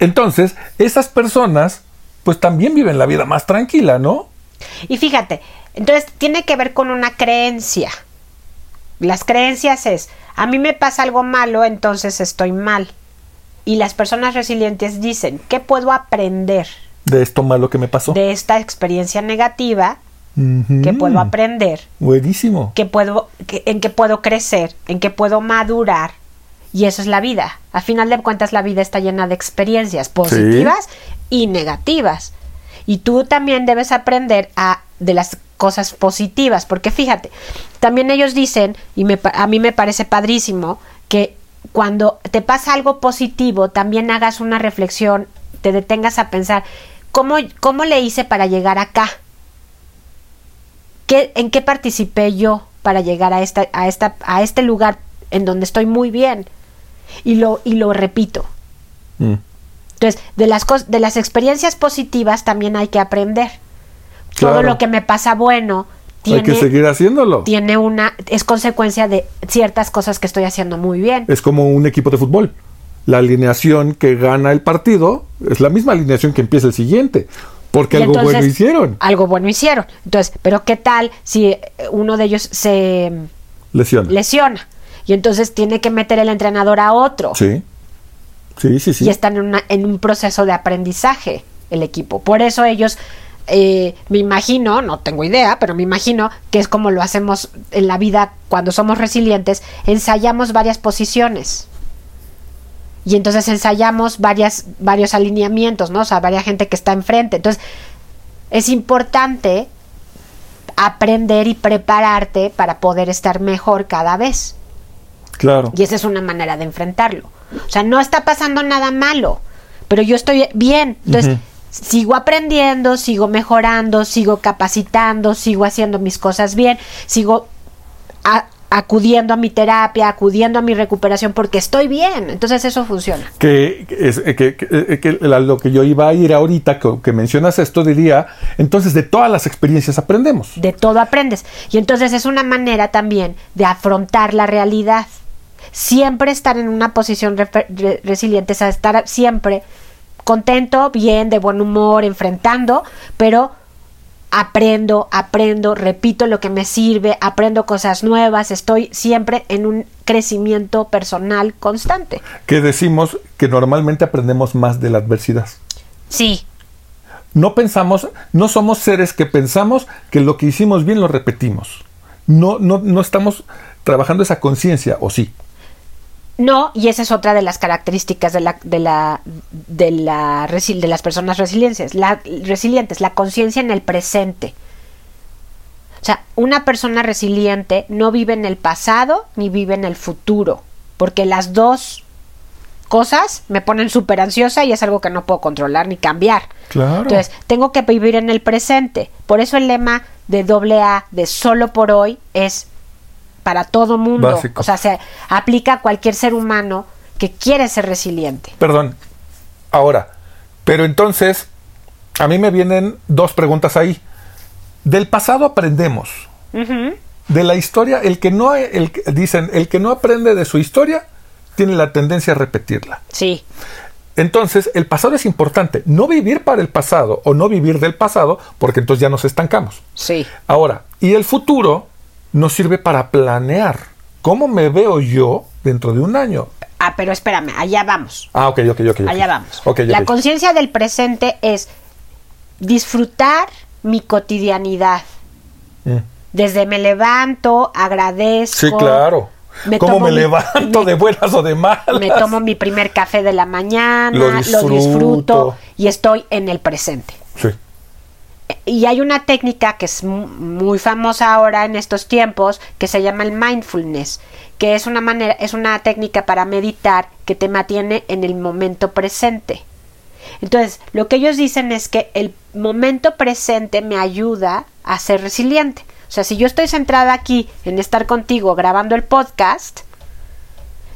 Entonces, esas personas, pues también viven la vida más tranquila, ¿no? Y fíjate, entonces tiene que ver con una creencia. Las creencias es, a mí me pasa algo malo, entonces estoy mal. Y las personas resilientes dicen, ¿qué puedo aprender De esto malo que me pasó. de esta experiencia negativa? Ujú. ¿Qué puedo aprender? Buenísimo. ¿Qué puedo, ¿En qué puedo crecer? ¿En qué puedo madurar? Y eso es la vida. A final de cuentas, la vida está llena de experiencias positivas y negativas. Y tú también debes aprender a, de las cosas positivas, porque fíjate, también ellos dicen, y me a mí me parece padrísimo, que cuando te pasa algo positivo, también hagas una reflexión te detengas a pensar, ¿cómo, cómo le hice para llegar acá? ¿Qué, ¿En qué participé yo para llegar a, esta, a, esta, a este lugar en donde estoy muy bien? Y lo, y lo repito. Mm. Entonces, de las, de las experiencias positivas también hay que aprender. Todo lo que me pasa bueno Hay que tiene, seguir haciéndolo. tiene una, es consecuencia de ciertas cosas que estoy haciendo muy bien. Es como un equipo de fútbol. La alineación que gana el partido es la misma alineación que empieza el siguiente. Porque Y algo entonces, bueno hicieron. Algo bueno hicieron. Entonces, pero ¿qué tal si eh, uno de ellos se Lesión. lesiona? Y entonces tiene que meter el entrenador a otro. Sí. Sí, sí, sí. Y están en, una- en un proceso de aprendizaje el equipo. Por eso ellos, eh, me imagino, no tengo idea, pero me imagino que es como lo hacemos en la vida cuando somos resilientes, ensayamos varias posiciones. Y entonces ensayamos varias, varios alineamientos, ¿no? O sea, varias gente que está enfrente. Entonces, es importante aprender y prepararte para poder estar mejor cada vez. Claro. Y esa es una manera de enfrentarlo. O sea, no está pasando nada malo, pero yo estoy bien. Entonces, sigo aprendiendo, sigo mejorando, sigo capacitando, sigo haciendo mis cosas bien, sigo a- acudiendo a mi terapia, acudiendo a mi recuperación porque estoy bien. Entonces, eso funciona. que, es, eh, que, que- eh, que la- lo que yo iba a ir ahorita, que, que mencionas esto, diría, entonces de todas las experiencias aprendemos. De todo aprendes. Y entonces es una manera también de afrontar la realidad. Siempre estar en una posición re- resiliente, o sea, estar siempre contento, bien, de buen humor, enfrentando, pero aprendo, aprendo, repito lo que me sirve, aprendo cosas nuevas, estoy siempre en un crecimiento personal constante. Que decimos que normalmente aprendemos más de la adversidad. Sí, No pensamos, no somos seres que pensamos que lo que hicimos bien lo repetimos. No, no, no estamos trabajando esa conciencia, o sí. No, y esa es otra de las características de la de la de la de las personas resilientes, la resilientes, la conciencia en el presente. O sea, una persona resiliente no vive en el pasado ni vive en el futuro, porque las dos cosas me ponen súper ansiosa y es algo que no puedo controlar ni cambiar. Claro. Entonces, tengo que vivir en el presente. Por eso el lema de doble A, de solo por hoy, es para todo mundo. Básico. O sea, se aplica a cualquier ser humano que quiere ser resiliente. Perdón. Ahora, pero entonces, a mí me vienen dos preguntas ahí. Del pasado aprendemos. De la historia, el que no, el, dicen, el que no aprende de su historia tiene la tendencia a repetirla. Sí, Entonces, el pasado es importante. No vivir para el pasado o no vivir del pasado, porque entonces ya nos estancamos. sí. Ahora, y el futuro nos sirve para planear cómo me veo yo dentro de un año. Ah, pero espérame, allá vamos. Ah, ok, ok, ok. Allá vamos. Ok, La conciencia del presente es disfrutar mi cotidianidad. Mm. Desde me levanto, agradezco. Sí, claro. me ¿Cómo me mi- levanto me- de buenas o de malas? Me tomo mi primer café de la mañana, Lo lo disfruto. disfruto y estoy en el presente. Sí. Y hay una técnica que es mu- muy famosa ahora en estos tiempos que se llama el mindfulness, que es una manera, es una técnica para meditar que te mantiene en el momento presente. Entonces, lo que ellos dicen es que el momento presente me ayuda a ser resiliente. O sea, si yo estoy centrada aquí en estar contigo grabando el podcast,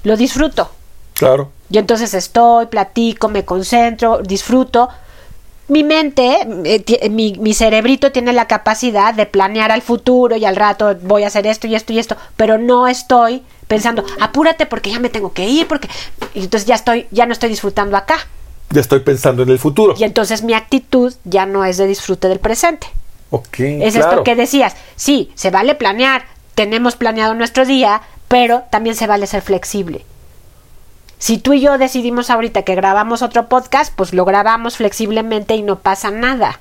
lo disfruto. Claro. Y entonces estoy, platico, me concentro, disfruto. Mi mente, eh, ti- mi, mi cerebrito tiene la capacidad de planear al futuro y al rato voy a hacer esto y esto y esto, pero no estoy pensando, apúrate porque ya me tengo que ir, porque y entonces ya estoy, ya no estoy disfrutando acá. Ya estoy pensando en el futuro. Y entonces mi actitud ya no es de disfrute del presente. Ok. Es claro. esto que decías. Sí, se vale planear, tenemos planeado nuestro día, pero también se vale ser flexible. Si tú y yo decidimos ahorita que grabamos otro podcast, pues lo grabamos flexiblemente y no pasa nada.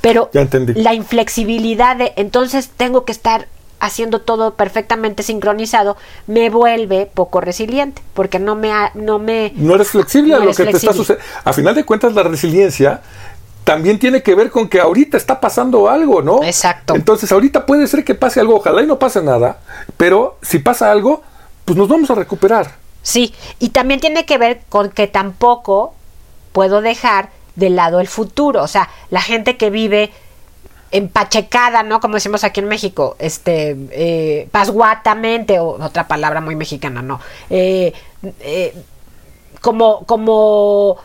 Pero Ya la inflexibilidad de entonces tengo que estar haciendo todo perfectamente sincronizado me vuelve poco resiliente porque no me ha- no me No eres flexible no a lo que te está sucediendo. A final de cuentas, la resiliencia también tiene que ver con que ahorita está pasando algo, ¿no? Exacto. Entonces, ahorita puede ser que pase algo, ojalá y no pase nada, pero si pasa algo, pues nos vamos a recuperar. Sí, y también tiene que ver con que tampoco puedo dejar de lado el futuro. O sea, la gente que vive empachecada, ¿no? Como decimos aquí en México, este, eh, pasguatamente, o otra palabra muy mexicana, ¿no? Eh, eh, como, como,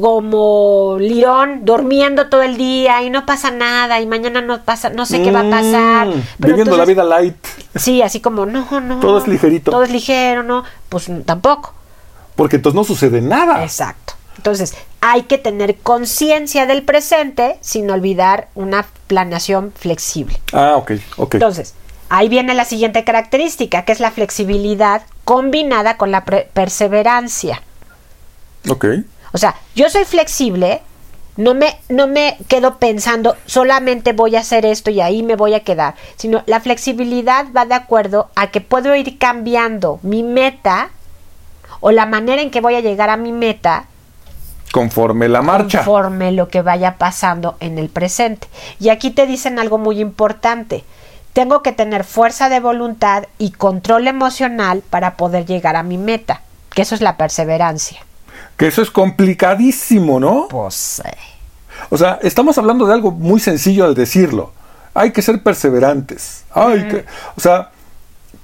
como león durmiendo todo el día y no pasa nada y mañana no pasa, no sé qué va a pasar. Mm, viviendo la vida light. Sí, así como, no, no. Todo es ligerito. Todo es ligero, ¿no? Pues tampoco. Porque entonces no sucede nada. Exacto. Entonces, hay que tener conciencia del presente sin olvidar una planeación flexible. Ah, ok, ok. Entonces, ahí viene la siguiente característica, que es la flexibilidad combinada con la perseverancia. Ok. O sea, yo soy flexible, no me, no me quedo pensando solamente voy a hacer esto y ahí me voy a quedar, sino la flexibilidad va de acuerdo a que puedo ir cambiando mi meta o la manera en que voy a llegar a mi meta Conforme la marcha. Conforme lo que vaya pasando en el presente. Y aquí te dicen algo muy importante. Tengo que tener fuerza de voluntad y control emocional para poder llegar a mi meta. Que eso es la perseverancia. Que eso es complicadísimo, ¿no? Pues. O sea, estamos hablando de algo muy sencillo al decirlo. Hay que ser perseverantes. Hay que, o sea,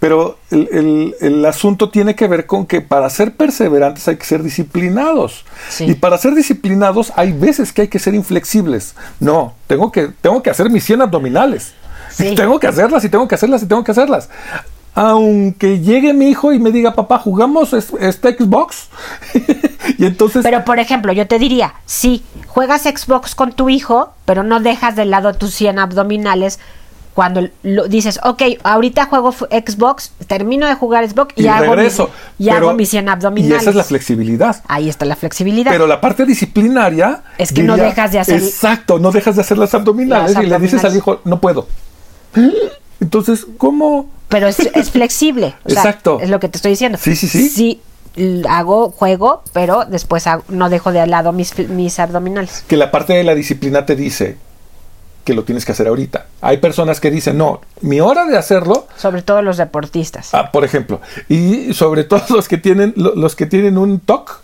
pero el, asunto tiene que ver con que para ser perseverantes hay que ser disciplinados. Y para ser disciplinados hay veces que hay que ser inflexibles. No, tengo que, tengo que hacer mis 100 abdominales. Tengo que hacerlas y tengo que hacerlas y tengo que hacerlas. Aunque llegue mi hijo y me diga, papá, ¿jugamos este Xbox? y entonces... Pero, por ejemplo, yo te diría, sí, juegas Xbox con tu hijo, pero no dejas de lado tus 100 abdominales cuando lo dices, ok, ahorita juego Xbox, termino de jugar Xbox y, hago, y hago mis 100 abdominales. Y esa es la flexibilidad. Ahí está la flexibilidad. Pero la parte disciplinaria... Es que no dejas de hacer... Exacto, no dejas de hacer las abdominales, y le dices al hijo, no puedo. Entonces, ¿cómo? Pero es, flexible. exacto. Es lo que te estoy diciendo. Sí, sí, sí. Sí, hago juego, pero después no dejo de lado mis, mis abdominales. Que la parte de la disciplina te dice, que lo tienes que hacer ahorita. Hay personas que dicen, no, mi hora de hacerlo. Sobre todo los deportistas. Ah, por ejemplo. Y sobre todo los que tienen, los que tienen un TOC.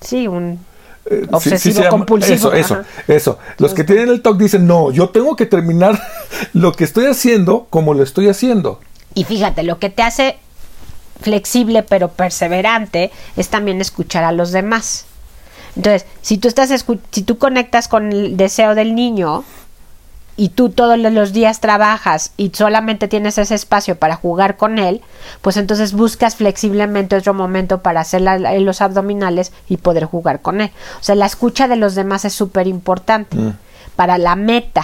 Sí, un eh, obsesivo compulsivo. Eso, eso, eso. Los que tienen el TOC dicen, no, yo tengo que terminar lo que estoy haciendo como lo estoy haciendo. Y fíjate, lo que te hace flexible pero perseverante es también escuchar a los demás. Entonces, si tú estás si tú conectas con el deseo del niño, y tú todos los días trabajas y solamente tienes ese espacio para jugar con él, pues entonces buscas flexiblemente otro momento para hacer los abdominales y poder jugar con él. O sea, la escucha de los demás es súper importante mm. para la meta.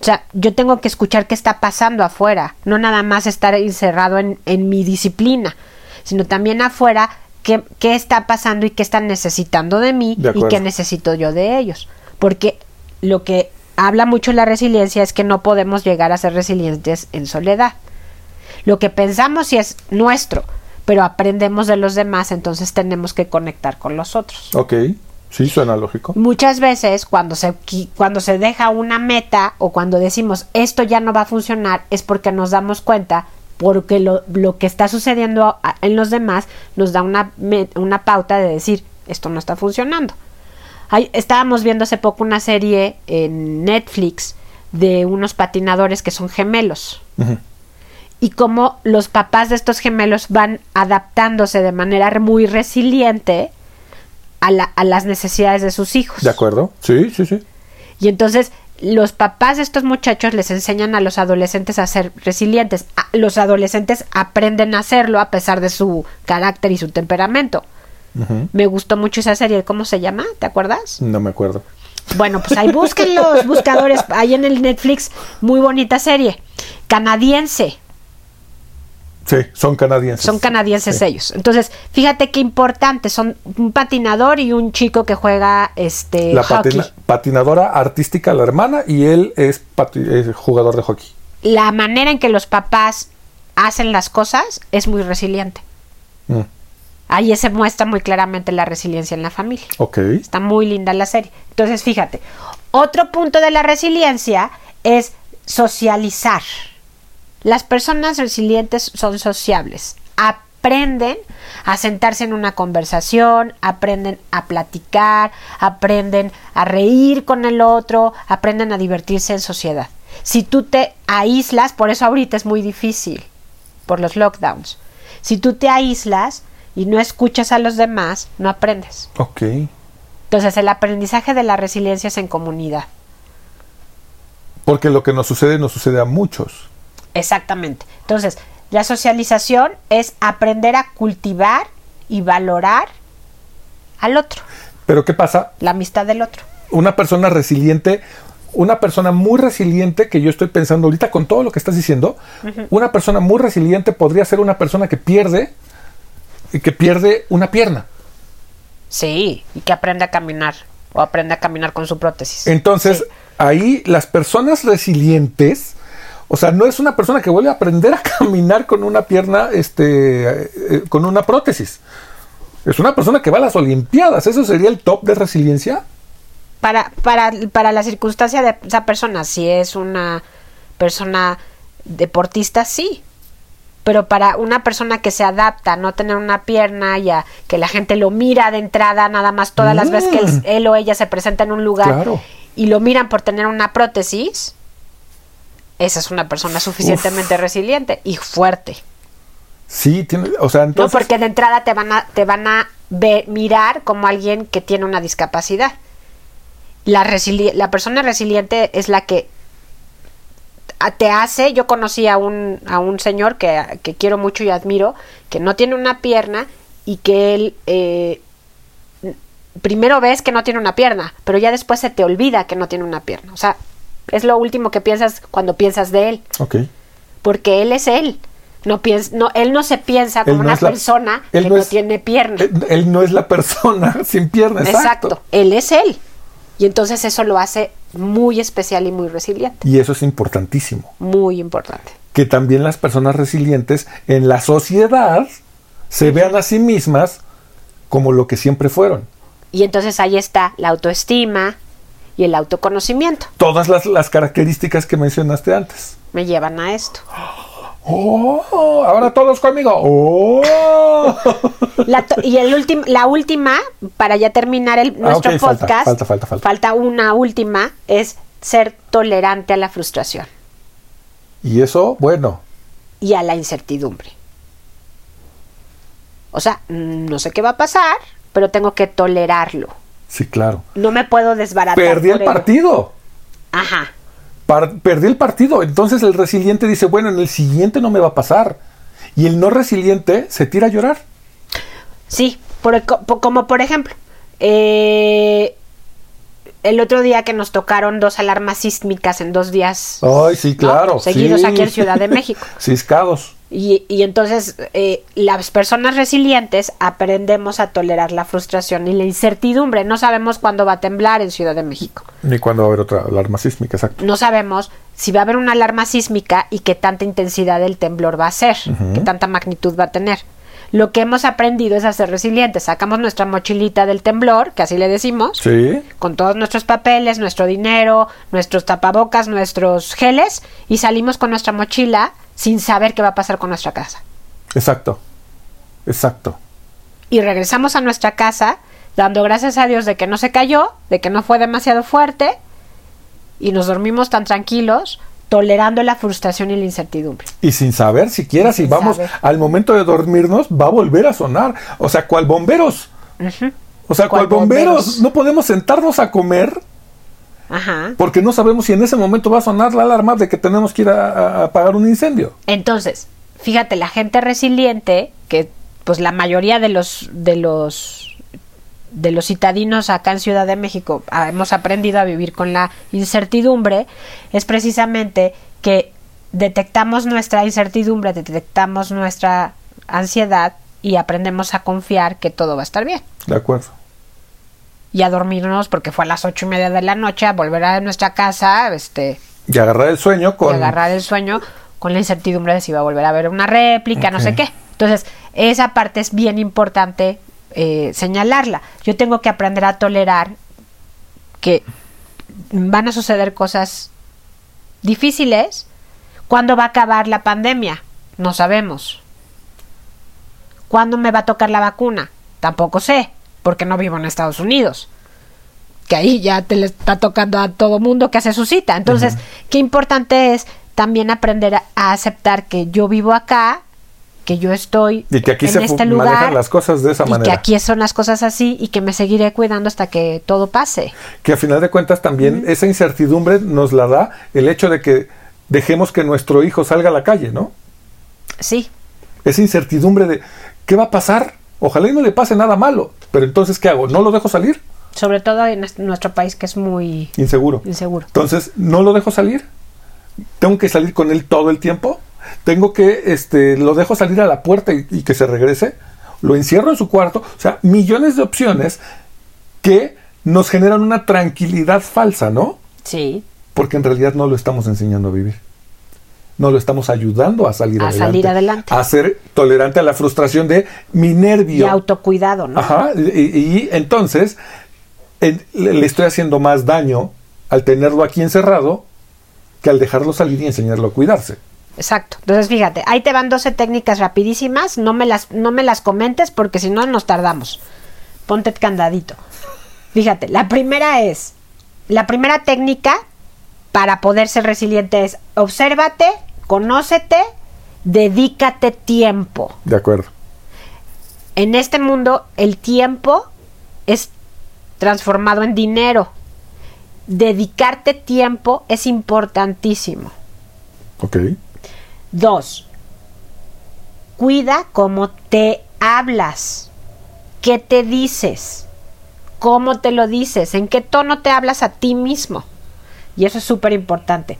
O sea, yo tengo que escuchar qué está pasando afuera, no nada más estar encerrado en, en mi disciplina, sino también afuera qué, qué, está pasando y qué están necesitando de mí y qué necesito yo de ellos. Porque lo que habla mucho la resiliencia es que no podemos llegar a ser resilientes en soledad. Lo que pensamos si es nuestro, pero aprendemos de los demás, entonces tenemos que conectar con los otros. Ok, sí, suena lógico. Muchas veces cuando se, cuando se deja una meta o cuando decimos esto ya no va a funcionar es porque nos damos cuenta porque lo, lo que está sucediendo en los demás nos da una, una pauta de decir esto no está funcionando estábamos viendo hace poco una serie en Netflix de unos patinadores que son gemelos. Y cómo los papás de estos gemelos van adaptándose de manera muy resiliente a, a las necesidades de sus hijos. De acuerdo, sí, sí, sí. Y entonces los papás de estos muchachos les enseñan a los adolescentes a ser resilientes. Los adolescentes aprenden a hacerlo a pesar de su carácter y su temperamento. Me gustó mucho esa serie. ¿Cómo se llama? ¿Te acuerdas? No me acuerdo. Bueno, pues ahí busquen los buscadores, ahí en el Netflix, muy bonita serie. Canadiense. Sí, son canadienses. Son canadienses ellos. Entonces, fíjate qué importante, son un patinador y un chico que juega este la patinadora artística la hermana y él es, jugador de hockey. La manera en que los papás hacen las cosas es muy resiliente. Mm. Ahí se muestra muy claramente la resiliencia en la familia. Ok. Está muy linda la serie. Entonces, fíjate, otro punto de la resiliencia es socializar. Las personas resilientes son sociables. aprenden a sentarse en una conversación, aprenden a platicar, aprenden a reír con el otro, aprenden a divertirse en sociedad. Si tú te aíslas, por eso ahorita es muy difícil, por los lockdowns. Si tú te aíslas y no escuchas a los demás, no aprendes. Ok. Entonces el aprendizaje de la resiliencia es en comunidad. Porque lo que nos sucede nos sucede a muchos. Exactamente. Entonces, la socialización es aprender a cultivar y valorar al otro, Pero ¿qué pasa? la amistad del otro. Una persona resiliente, una persona muy resiliente, que yo estoy pensando ahorita con todo lo que estás diciendo, una persona muy resiliente podría ser una persona que pierde, que pierde una pierna. Sí, y que aprende a caminar o aprende a caminar con su prótesis. Entonces, Sí. ahí las personas resilientes, o sea, no es una persona que vuelve a aprender a caminar con una pierna, este, eh, eh, con una prótesis. Es una persona que va a las Olimpiadas. ¿Eso sería el top de resiliencia? Para, para, para la circunstancia de esa persona, si es una persona deportista, sí. Pero para una persona que se adapta a no tener una pierna y a que la gente lo mira de entrada, nada más todas las veces que él, Mm. él o ella se presenta en un lugar Claro. y lo miran por tener una prótesis, esa es una persona suficientemente resiliente y fuerte. Sí, tiene, o sea, No entonces... porque de entrada te van a, te van a ver, mirar como alguien que tiene una discapacidad. La, resili- la persona resiliente es la que te hace, yo conocí a un, a un señor que, que quiero mucho y admiro, que no tiene una pierna y que él eh, primero ves que no tiene una pierna, pero ya después se te olvida que no tiene una pierna. O sea, es lo último que piensas cuando piensas de él, Ok. porque él es él. No piens no, él no se piensa como no una la- persona que no no, es- tiene pierna. Él, él no es la persona sin pierna, exacto. Exacto. Él es él. Y entonces eso lo hace muy especial y muy resiliente. Y eso es importantísimo. Muy importante. Que también las personas resilientes en la sociedad se vean a sí mismas como lo que siempre fueron. Y entonces ahí está la autoestima y el autoconocimiento. Todas las, las características que mencionaste antes. Me llevan a esto. ¡Oh! Ahora todos conmigo. ¡Oh! La y el último, la última, para ya terminar el, nuestro Ah, falta, podcast, falta, falta, falta. una última, es ser tolerante a la frustración y eso, bueno, y a la incertidumbre. O sea, no sé qué va a pasar, pero tengo que tolerarlo. sí, claro. No me puedo desbaratar. Perdí el ello. partido. Ajá. Par- perdí el partido. Entonces el resiliente dice, bueno, en el siguiente no me va a pasar. Y el no resiliente se tira a llorar. Sí, por- co- po- como por ejemplo, eh, el otro día que nos tocaron dos alarmas sísmicas en dos días Ay, sí, claro. ¿no? seguidos sí. aquí en Ciudad de México. Ciscados. Y, y entonces eh, las personas resilientes aprendemos a tolerar la frustración y la incertidumbre. No sabemos cuándo va a temblar en Ciudad de México. Ni cuando va a haber otra alarma sísmica, exacto. No sabemos si va a haber una alarma sísmica y qué tanta intensidad del temblor va a ser, qué tanta magnitud va a tener. Lo que hemos aprendido es a ser resilientes. Sacamos nuestra mochilita del temblor, que así le decimos, Sí. con todos nuestros papeles, nuestro dinero, nuestros tapabocas, nuestros geles, y salimos con nuestra mochila sin saber qué va a pasar con nuestra casa. Exacto. Exacto. Y regresamos a nuestra casa dando gracias a Dios de que no se cayó, de que no fue demasiado fuerte, y nos dormimos tan tranquilos, tolerando la frustración y la incertidumbre. Y sin saber siquiera si vamos saber. al momento de dormirnos, va a volver a sonar. O sea, ¿cuál bomberos? O sea, ¿Cuál ¿cuál bomberos? bomberos? No podemos sentarnos a comer Ajá. porque no sabemos si en ese momento va a sonar la alarma de que tenemos que ir a, a apagar un incendio. Entonces, fíjate, la gente resiliente, que pues la mayoría de los de los de los citadinos acá en Ciudad de México ah, hemos aprendido a vivir con la incertidumbre, es precisamente que detectamos nuestra incertidumbre, detectamos nuestra ansiedad y aprendemos a confiar que todo va a estar bien. De acuerdo. Y a dormirnos porque fue a las ocho y media de la noche, a volver a nuestra casa, este, Y agarrar el sueño y con... agarrar el sueño con la incertidumbre de si va a volver a ver una réplica, no sé qué. Entonces, esa parte es bien importante eh, señalarla. Yo tengo que aprender a tolerar que van a suceder cosas difíciles. ¿Cuándo va a acabar la pandemia? No sabemos. ¿Cuándo me va a tocar la vacuna? Tampoco sé, porque no vivo en Estados Unidos. Que ahí ya te le está tocando a todo mundo que hace su cita. Entonces, qué importante es también aprender a, a aceptar que yo vivo acá, que yo estoy Y que aquí en se este lugar las cosas de esa y manera. que aquí son las cosas así y que me seguiré cuidando hasta que todo pase. que a final de cuentas también esa incertidumbre nos la da el hecho de que dejemos que nuestro hijo salga a la calle, ¿no? Sí, Esa incertidumbre de ¿qué va a pasar? Ojalá y no le pase nada malo, pero entonces ¿qué hago? ¿No lo dejo salir? sobre todo en est- nuestro país que es muy Inseguro. inseguro. Entonces, ¿no lo dejo salir? ¿Tengo que salir con él todo el tiempo? ¿Tengo que, este, lo dejo salir a la puerta y, y que se regrese? ¿Lo encierro en su cuarto? O sea, millones de opciones que nos generan una tranquilidad falsa, ¿no? Sí, Porque en realidad no lo estamos enseñando a vivir. No lo estamos ayudando a salir A adelante. salir adelante. A ser tolerante a la frustración de mi y nervio. autocuidado, ¿no? Ajá. Y, y entonces en- le, le estoy haciendo más daño al tenerlo aquí encerrado que al dejarlo salir y enseñarlo a cuidarse. Exacto. Entonces, fíjate, ahí te van 12 técnicas rapidísimas, no me las no me las comentes porque si no nos tardamos. Ponte candadito. Fíjate, la primera es la primera técnica para poder ser resiliente es obsérvate, conócete, dedícate tiempo. De acuerdo. En este mundo el tiempo es transformado en dinero. Dedicarte tiempo es importantísimo. Ok. Dos, cuida cómo te hablas, qué te dices, cómo te lo dices, en qué tono te hablas a ti mismo. Y eso es súper importante.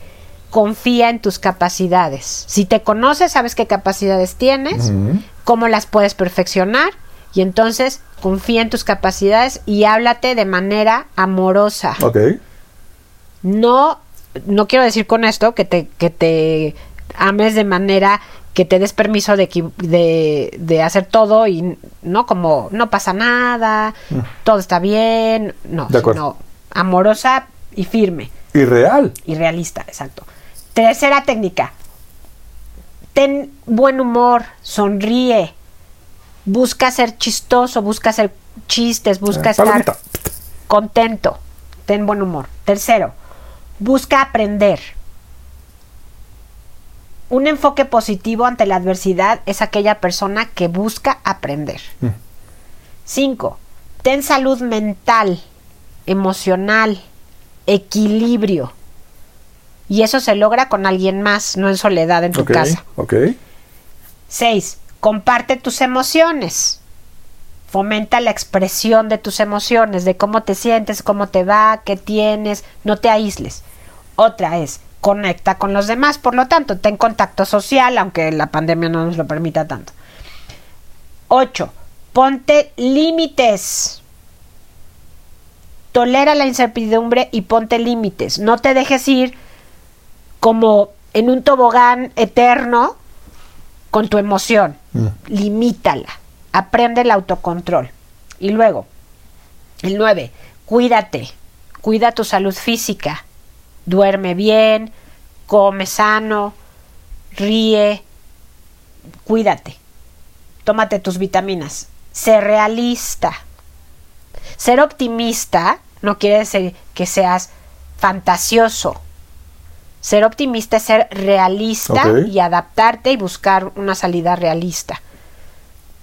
Confía en tus capacidades. Si te conoces, sabes qué capacidades tienes, cómo las puedes perfeccionar. Y entonces confía en tus capacidades y háblate de manera amorosa. Ok. No, no quiero decir con esto que te, que te ames de manera que te des permiso de, de, de hacer todo y no como no pasa nada, todo está bien, no, Mm. De acuerdo. sino amorosa y firme Y real. y realista, exacto. Tercera técnica. Ten buen humor, sonríe, busca ser chistoso, busca hacer chistes, busca Eh, estar palomita. contento, ten buen humor. Tercero, busca aprender. Un enfoque positivo ante la adversidad es aquella persona que busca aprender. Mm. Cinco, ten salud mental, emocional, equilibrio. Y eso se logra con alguien más, no en soledad en tu casa. Ok. 6. Comparte tus emociones. Fomenta la expresión de tus emociones, de cómo te sientes, cómo te va, qué tienes, no te aísles. Otra es, conecta con los demás, por lo tanto, ten contacto social, aunque la pandemia no nos lo permita tanto. 8. Ponte límites. Tolera la incertidumbre y ponte límites. No te dejes ir como en un tobogán eterno con tu emoción. Mm. Limítala. Aprende el autocontrol. Y luego, el 9. Cuídate. Cuida tu salud física. Duerme bien. Come sano. Ríe. Cuídate. Tómate tus vitaminas. Sé realista. Ser optimista no quiere decir que seas fantasioso. Ser optimista es ser realista y adaptarte y buscar una salida realista.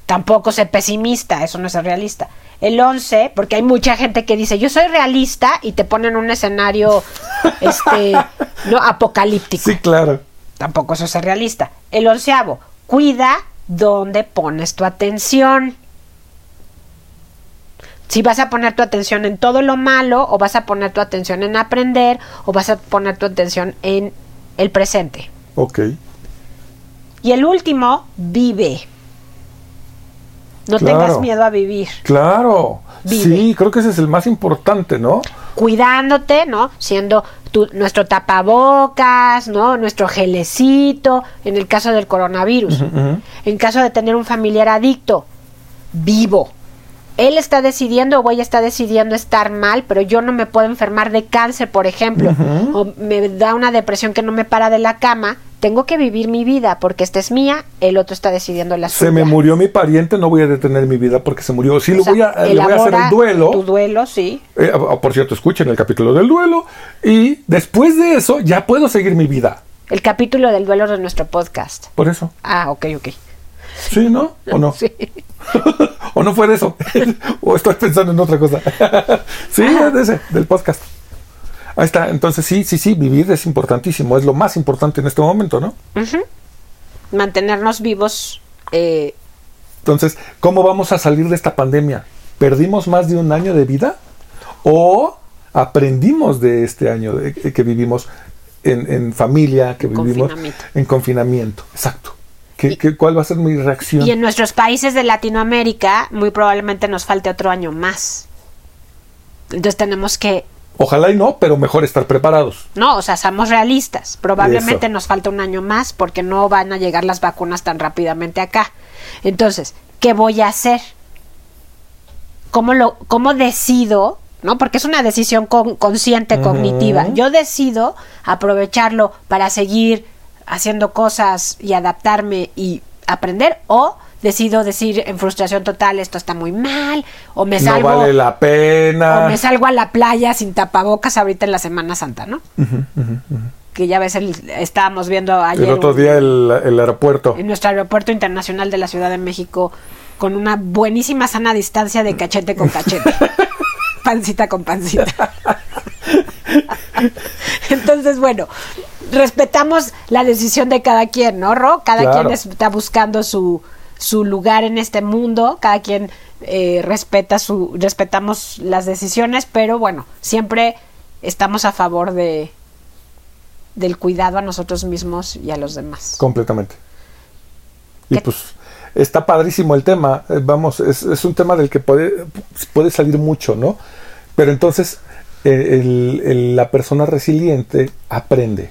Tampoco ser pesimista, eso no es ser realista. El 11, porque hay mucha gente que dice, yo soy realista y te ponen un escenario este, no apocalíptico. Sí, claro. Tampoco eso es ser realista. El onceavo, cuida dónde pones tu atención. Si vas a poner tu atención en todo lo malo, o vas a poner tu atención en aprender, o vas a poner tu atención en el presente. Ok. Y el último, vive. No Claro. tengas miedo a vivir. Claro. Vive. Sí, creo que ese es el más importante, ¿no? cuidándote, ¿no? Siendo tu- nuestro tapabocas, ¿no? Nuestro gelecito, en el caso del coronavirus. En caso de tener un familiar adicto, vivo. Él está decidiendo o ella está decidiendo estar mal, pero yo no me puedo enfermar de cáncer, por ejemplo, o me da una depresión que no me para de la cama, tengo que vivir mi vida porque esta es mía, el otro está decidiendo la suya. Se me murió mi pariente, no voy a detener mi vida porque se murió. Sí, O lo sea, voy a, le voy a hacer el duelo. Tu duelo, sí. Eh, ah, por cierto, escuchen el capítulo del duelo. Y después de eso, ya puedo seguir mi vida. El capítulo del duelo de nuestro podcast. Por eso. Ah, ok, ok. ¿Sí, no? ¿O no? Sí. ¿O no fue de eso? ¿O estoy pensando en otra cosa? sí, es de ese, del podcast. Ahí está. Entonces, sí, sí, sí, vivir es importantísimo. Es lo más importante en este momento, ¿no? Mantenernos vivos. eh, Entonces, ¿cómo vamos a salir de esta pandemia? ¿Perdimos más de un año de vida? ¿O aprendimos de este año de- que vivimos en, en familia, que En vivimos confinamiento. en confinamiento? Exacto. ¿Qué, qué- cuál va a ser mi reacción? y en nuestros países de Latinoamérica, muy probablemente nos falte otro año más. Entonces tenemos que Ojalá y no, pero mejor estar preparados. No, o sea, seamos realistas. Probablemente Eso. nos falta un año más porque no van a llegar las vacunas tan rápidamente acá. Entonces, ¿qué voy a hacer? ¿Cómo, lo, cómo decido? ¿No? Porque es una decisión con- consciente, cognitiva. Yo decido aprovecharlo para seguir haciendo cosas y adaptarme y aprender o decido decir en frustración total esto está muy mal o me no salgo vale la pena. o me salgo a la playa sin tapabocas ahorita en la Semana Santa, ¿no? Que ya ves, el, estábamos viendo ayer el otro un- día el, el aeropuerto. en nuestro aeropuerto internacional de la Ciudad de México con una buenísima sana distancia de cachete con cachete. pancita con pancita. Entonces, bueno, respetamos la decisión de cada quien, ¿no, Ro? Cada Claro. quien está buscando su, su lugar en este mundo, cada quien eh, respeta su, respetamos las decisiones, pero bueno, siempre estamos a favor de del cuidado a nosotros mismos y a los demás. Completamente. Y ¿Qué- pues está padrísimo el tema. eh, Vamos, es, es un tema del que puede, puede salir mucho, ¿no? Pero entonces eh, el- el- la persona resiliente aprende.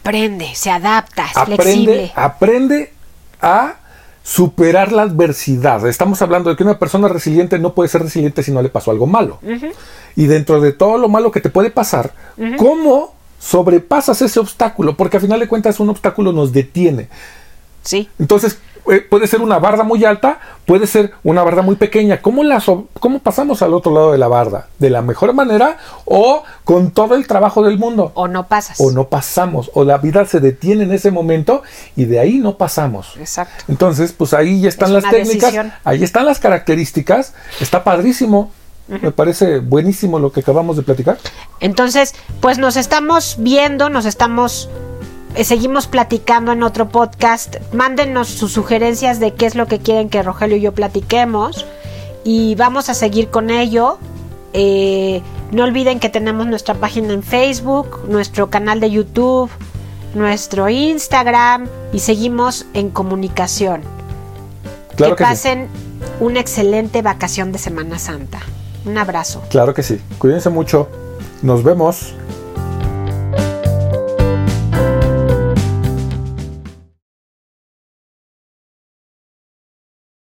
Aprende, se adapta, es Aprende, flexible. aprende a superar la adversidad. Estamos hablando de que una persona resiliente no puede ser resiliente si no le pasó algo malo. Y dentro de todo lo malo que te puede pasar, ¿cómo sobrepasas ese obstáculo? Porque a final de cuentas un obstáculo nos detiene. Sí. Entonces, puede ser una barda muy alta, puede ser una barda muy pequeña. ¿Cómo, la so- ¿Cómo pasamos al otro lado de la barda? ¿De la mejor manera o con todo el trabajo del mundo? O no pasas. O no pasamos, o la vida se detiene en ese momento y de ahí no pasamos. Exacto. Entonces, pues ahí ya están Es las técnicas, decisión. ahí están las características, está padrísimo. Me parece buenísimo lo que acabamos de platicar. Entonces, pues nos estamos viendo, nos estamos eh, seguimos platicando en otro podcast. Mándenos sus sugerencias de qué es lo que quieren que Rogelio y yo platiquemos y vamos a seguir con ello. Eh, no olviden que tenemos nuestra página en Facebook, nuestro canal de YouTube, nuestro Instagram y seguimos en comunicación. Claro que que sí. pasen una excelente vacación de Semana Santa. Un abrazo. Claro que sí. Cuídense mucho. Nos vemos.